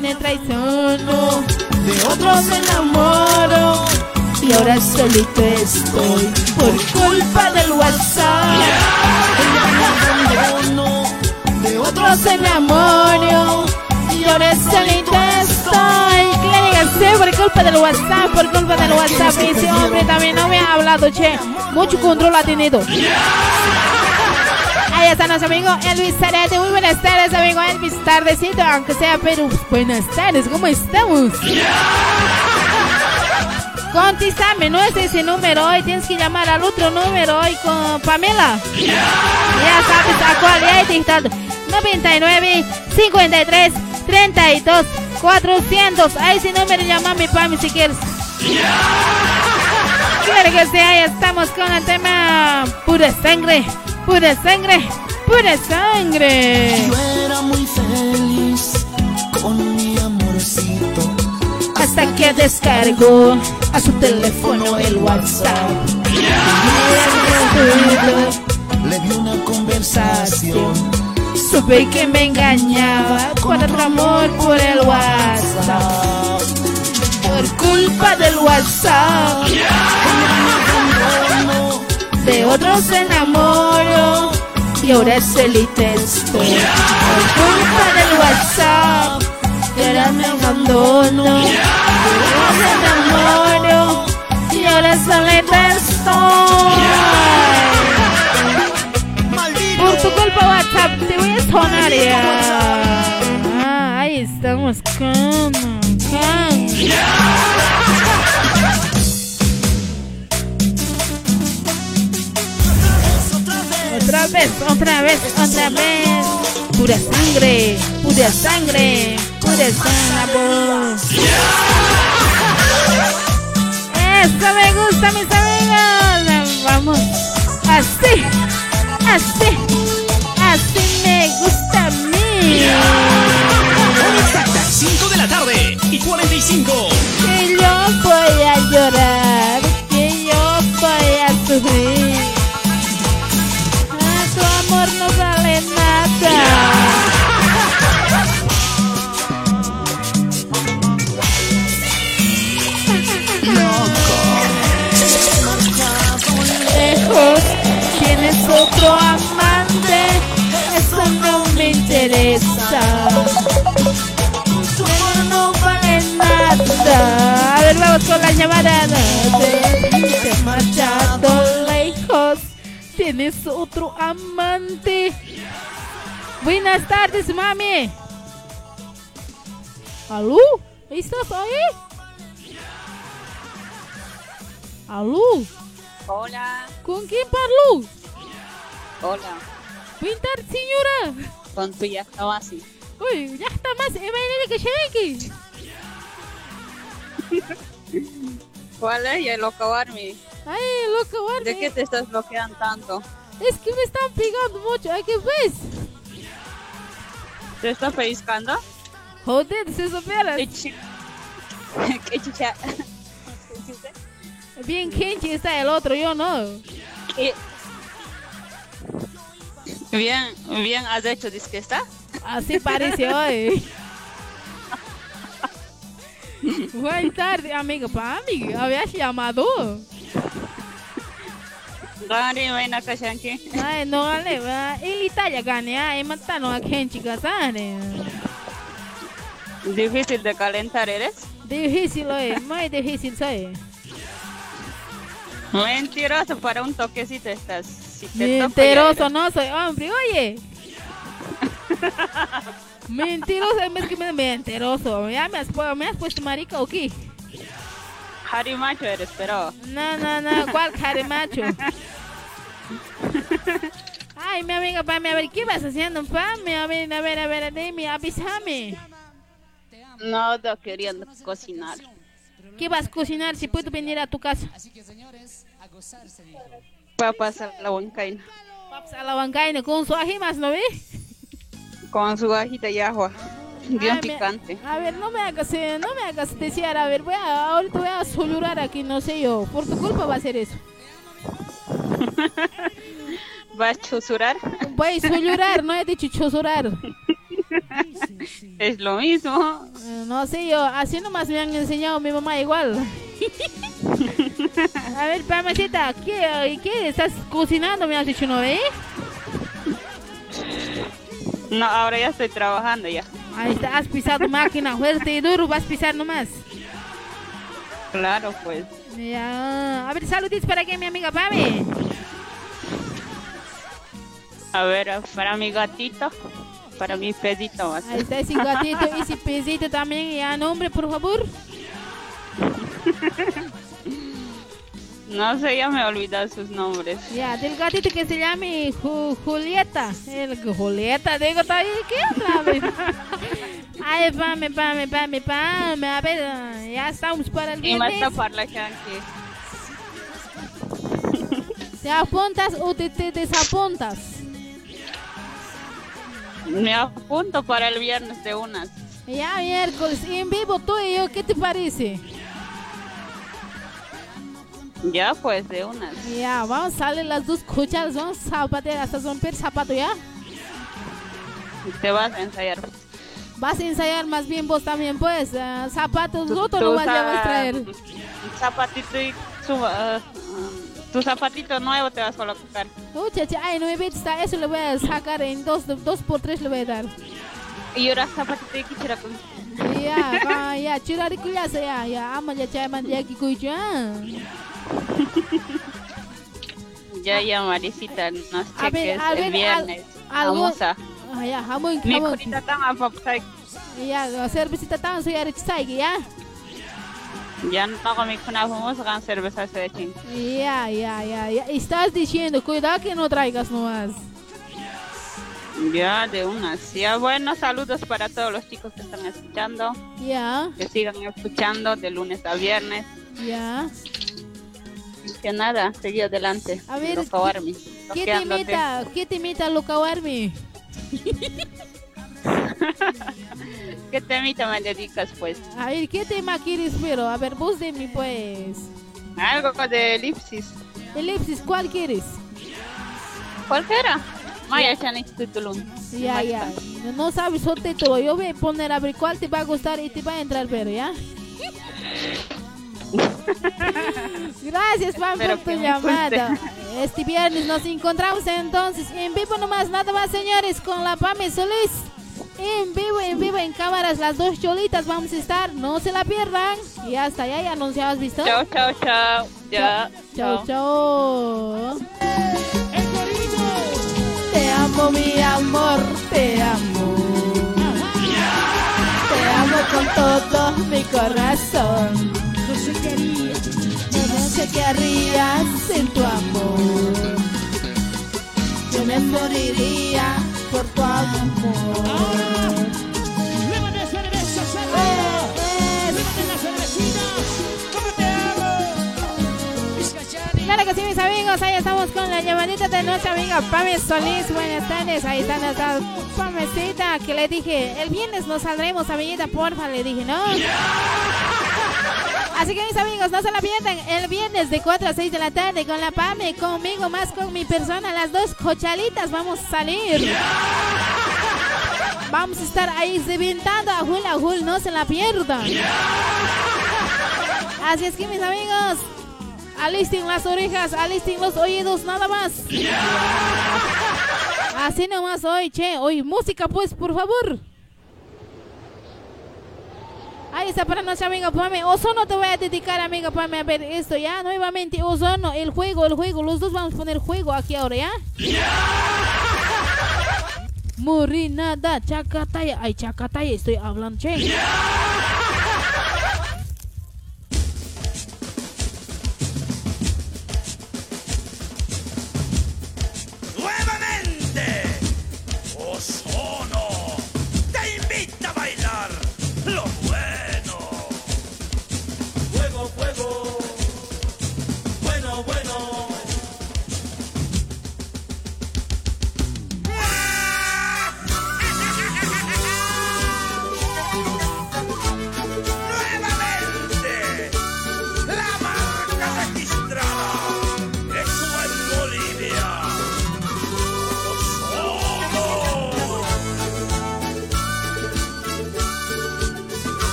Me traiciono. De otro me enamoro. Y ahora solito estoy. Por culpa del WhatsApp. De otro se enamoro. Y ahora solito estoy. Sí, por culpa del WhatsApp, por culpa del WhatsApp. Ese hombre también no me ha hablado, che. Mucho control ha tenido. Ahí está nuestro amigo Elvis Zarate. Muy buenas tardes, amigo Elvis. Tardecito, aunque sea, pero buenas tardes, ¿cómo estamos? Contéstame, no es ese número hoy. Tienes que llamar al otro número hoy con Pamela. Ya sabes a cuál ya he dictado. 99 53 32 400. A ese número llámame, Pami, si quieres. Claro que sí, ahí estamos con el tema pura sangre, pura sangre, pura sangre. Yo era muy feliz con mi amorcito. Hasta que descargó a su teléfono el WhatsApp. Le di una conversación. Supe que me engañaba con otro amor por el WhatsApp. Por culpa del WhatsApp. De otro se enamoro. Y ahora solita estoy. Por culpa del WhatsApp. Y ahora me abandono. De otro se enamoro. Y ahora solita estoy. Por tu culpa WhatsApp te voy a sonar ya. Ah, ahí estamos con, vez, otra vez, otra vez. Pura sangre, pura sangre, pura sangre. Eso me gusta, mis amigos. Vamos. Así. Así. Así me gusta a mí. Hora exacta, 5 de la tarde y 45. Que yo voy a llorar. Tienes otro amante, eso no me interesa. Tu amor no vale nada. A ver, vamos con la llamada. Te has marchado lejos, tienes otro amante. Buenas tardes, mami. ¿Aló? ¿Estás ahí? ¿Aló? Hola. ¿Con quién parlo? Hola. Tardes, señora. Con tu ya estaba así. Uy, ya está más. Imagínate que llegue. ¿Cuál es? Ya lo acabarme. Ay, loco, guarda. ¿De qué te estás bloqueando tanto? Es que me están pegando mucho. ¿Ay, qué ves? ¿Te estás pellizcando? Joder, se supieras. ¿Qué chi- qué chicha? Bien Kenchi está el otro, yo no. ¿Qué? Bien, bien has hecho, dice que está. Así parece hoy. Buenas tardes, amigo. Para mí, habías llamado. Gari, ven acá, Shanky. Ay, no vale, va. El Italia gane, ay, matando a Kenchi Gazane. Difícil de calentar eres. Difícil, oye, muy difícil soy. Mentiroso, para un toquecito estás. Si te toco, Mentiroso, no soy hombre, oye. Mentiroso, en vez que me mentiroso. Ya me has, me has puesto marica o qué? eres Harry macho eres, pero. No, no, no, ¿cuál care macho? Ay, mi amiga, Pame, a ver, ¿qué vas haciendo, Pame? A ver, a ver, a ver, dime, avísame. No, no queriendo cocinar. ¿Qué vas a cocinar si puedo venir a tu casa? Papas a la huancaina. Papas a la bancaina con su ají más, ¿no ves? Con su gajita y agua. Bien Ay, me- picante. A ver, no me hagas, no me hagas desear. A ver, voy a, ahorita voy a solurar aquí, no sé yo. Por tu culpa va a ser eso. ¿Vas a chusurar? Voy a solurar, no he dicho chusurar. Es lo mismo. Eh, No sé yo, así nomás me han enseñado mi mamá igual. A ver, Pamacita, ¿qué, ¿qué estás cocinando? Me has dicho, ¿no eh? No, ahora ya estoy trabajando ya. Ahí está, has pisado máquina fuerte y duro, vas a pisar nomás. Claro, pues. Ya, a ver, saluditos para que mi amiga Pame. A ver, para mi gatito, para mi pedito. más. Ahí está ese gatito, ese pesito también. Ya, nombre, por favor. No sé, ya me he olvidado sus nombres. Ya, del gatito que se llame Ju- Julieta. El Julieta, digo, está ahí, ¿qué? Ay, pame, pame, pame, pame. A ver, ya estamos para el Y más viernes. para la Shanky. ¿Te apuntas o te, te desapuntas? Me apunto para el viernes de unas. Ya, miércoles, en vivo tú y yo, ¿qué te parece? Ya, pues, de unas. Ya, vamos a salir las dos cucharas, vamos a zapatear hasta romper zapato, ¿ya? Te vas a ensayar. Vas a ensayar más bien vos también, pues. ah, zapatos, rotos no vas a traer. Zapatito y su, ah, um, tu zapatito nuevo te vas a colocar. Oh, chacha, ay, no me ves, eso le voy a sacar en dos, dos por tres le voy a dar. Y ahora zapatito y quichira con. Ya, ah, ya, churari kuyasa, ya, ya, ama ya chay man ya ki kuya. Ya, ya, Marisita, nos A ver, cheques a ver, el viernes. al- algo- Vamos a. Ah, ya, hamon, Mi hamon. curita tan apapsay. Ya, cervecita tan soy arichisay, ya. Ya no hago mi cuna, vamos a cerveza de ching. Ya, ya, ya, ya. Estás diciendo, cuidado que no traigas nomás. Ya, de unas. Ya, bueno, saludos para todos los chicos que están escuchando. Ya, Que sigan escuchando de lunes a viernes. ya. Que nada, seguí adelante. A ver, Army. ¿Qué te imita? ¿Qué te imita Luca Army? ¿Qué temita me dedicas, pues? A ver, ¿qué tema quieres, pero? A ver, vos de mí, pues. Algo de elipsis. Elipsis, ¿cuál quieres? Cualquiera. Maya. Ya, ya. No, sabes título. Yo voy a poner a ver cuál te va a gustar y te va a entrar, pero ya. Gracias, Espero por tu llamada. Este viernes nos encontramos entonces en vivo nomás, nada más, señores, con la Pame Solís. En vivo, en vivo, en cámaras, las dos cholitas vamos a estar. No se la pierdan. Y hasta ya, ya anunciabas, ¿visto? Chao, chao, chao. Ya. Chao, chao. Te amo, mi amor, te amo. Te amo con todo mi corazón. Sé qué haría, no sé qué haría sin tu amor. Yo me moriría por tu amor. ¡Llévate cerveza, cerveza! ¡Llévate la cervecita! ¡Cómo te amo! Vizcachani. Claro que sí, mis amigos, ahí estamos con la llamadita de nuestra amiga Pame Solís. Buenas tardes, ahí está nuestra Pamecita que le dije, el viernes nos saldremos, amiguita, porfa, le dije, ¿no? Así que mis amigos, no se la pierdan el viernes de 4 a 6 de la tarde con la Pame, conmigo, más con mi persona, las dos cochalitas, vamos a salir. Vamos a estar ahí reventando a Jul a Jul, no se la pierdan. Así es que mis amigos, alisten las orejas, alisten los oídos, nada más. Así nomás hoy, che, hoy música pues, por favor. Ahí está para nuestra amiga Pame. Ozono te voy a dedicar, amiga Pame, a ver esto, ¿ya? Nuevamente, Ozono, el juego, el juego. Los dos vamos a poner juego aquí ahora, ¿ya? Murinada, Chacataya. Ay, Chacataya, estoy hablando, che.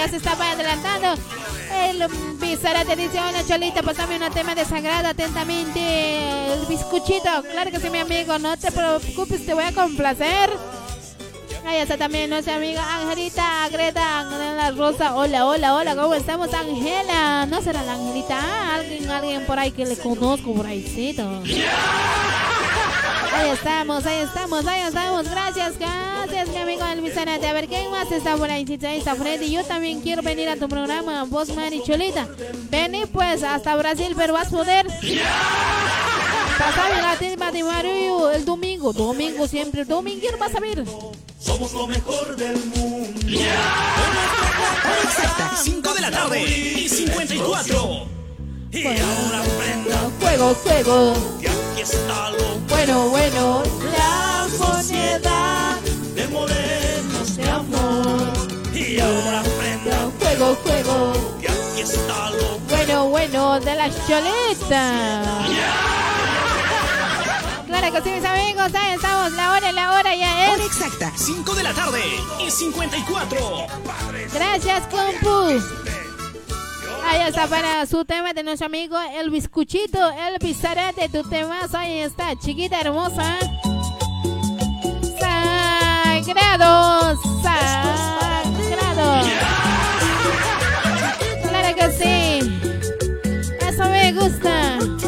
Ya se está adelantando. El Bizarra te dice: Hola, Cholita, pasame una tema de sagrado atentamente. El bizcochito. Claro que sí, mi amigo. No te preocupes, te voy a complacer. Ahí está también nuestra amiga Angelita Greta Angelina Rosa. Hola, hola, hola, ¿cómo estamos, Angela? ¿No será la Angelita? Alguien, alguien por ahí que le conozco por ahícito. Ahí estamos, ahí estamos, ahí estamos. Gracias, gracias, mi amigo Elvis Zanate. A ver, ¿quién más está por ahí? Ahí está Freddy. Yo también quiero venir a tu programa, Voz Mari Cholita. Vení pues hasta Brasil, pero vas a poder. Pasame la tema de Mario el domingo. Domingo siempre, domingo vas a ver. Somos lo mejor del mundo. Hora exacta, 5 de la tarde y 54. Y ahora prenda Juego, juego. que aquí está lo Bueno, bueno, la moneda de morenos de amor. Y ahora prenda Juego, juego. que aquí está lo Bueno, bueno, de la choleta. Claro que sí, mis amigos, ahí estamos. La hora, la hora ya Hora es. exacta, 5 de la tarde y 54. Gracias, compu. Ahí está para su tema de nuestro amigo El Bizcuchito, El Bizarete, tu tema. Ahí está, chiquita hermosa sagrados. Sagrados. Claro que sí. Eso me gusta.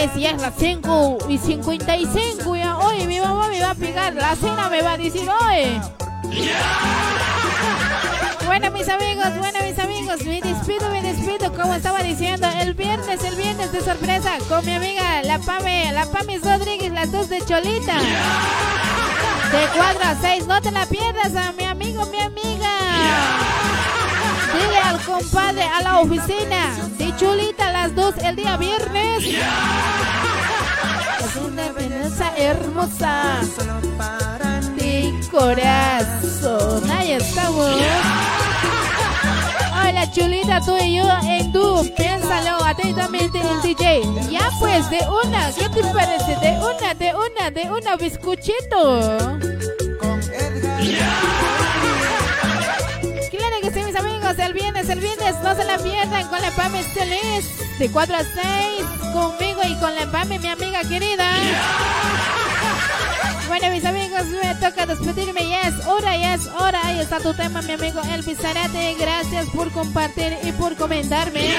Es, ya es las 5 y 55. Ya hoy mi mamá me va a pegar, la cena me va a decir hoy. Bueno, mis amigos, bueno, mis amigos, me despido, me despido, como estaba diciendo, el viernes, el viernes de sorpresa con mi amiga, la Pame, la Pame Rodríguez, las dos de Cholita. De 4 a 6, no te la pierdas a mi amigo, mi amiga. Dile al compadre a la oficina de Chulita las dos el día viernes. Es una belleza hermosa. De corazón. Ahí estamos. Hola Chulita, tú y yo en dúo. Piénsalo atentamente el DJ. Ya pues, de una. ¿Qué te parece? De una, de una, de una bizcochito. El viernes, el viernes, no se la pierdan con la Pame Feliz, de 4 a 6, conmigo y con la Pame, mi amiga querida. Bueno, mis amigos, me toca despedirme, ya es hora, ya es hora, ahí está tu tema, mi amigo Elvis Zarate, gracias por compartir y por comentarme.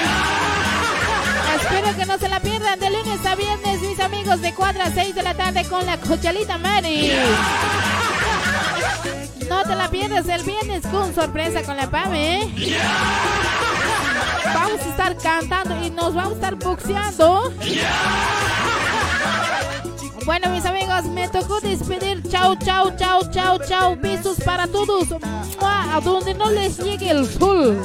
Espero que no se la pierdan de lunes a viernes, mis amigos, de 4 a 6 de la tarde con la Cochalita Mari. No te la pierdas el viernes con sorpresa con la Pame. ¿eh? Vamos a estar cantando y nos vamos a estar boxeando. Bueno, mis amigos, me tocó despedir. Chao, chao, chao, chao, chao. Besos para todos. A donde no les llegue el sol.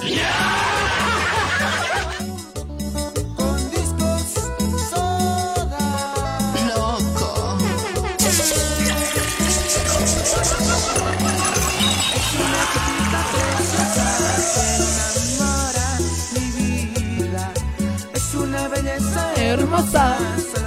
nossa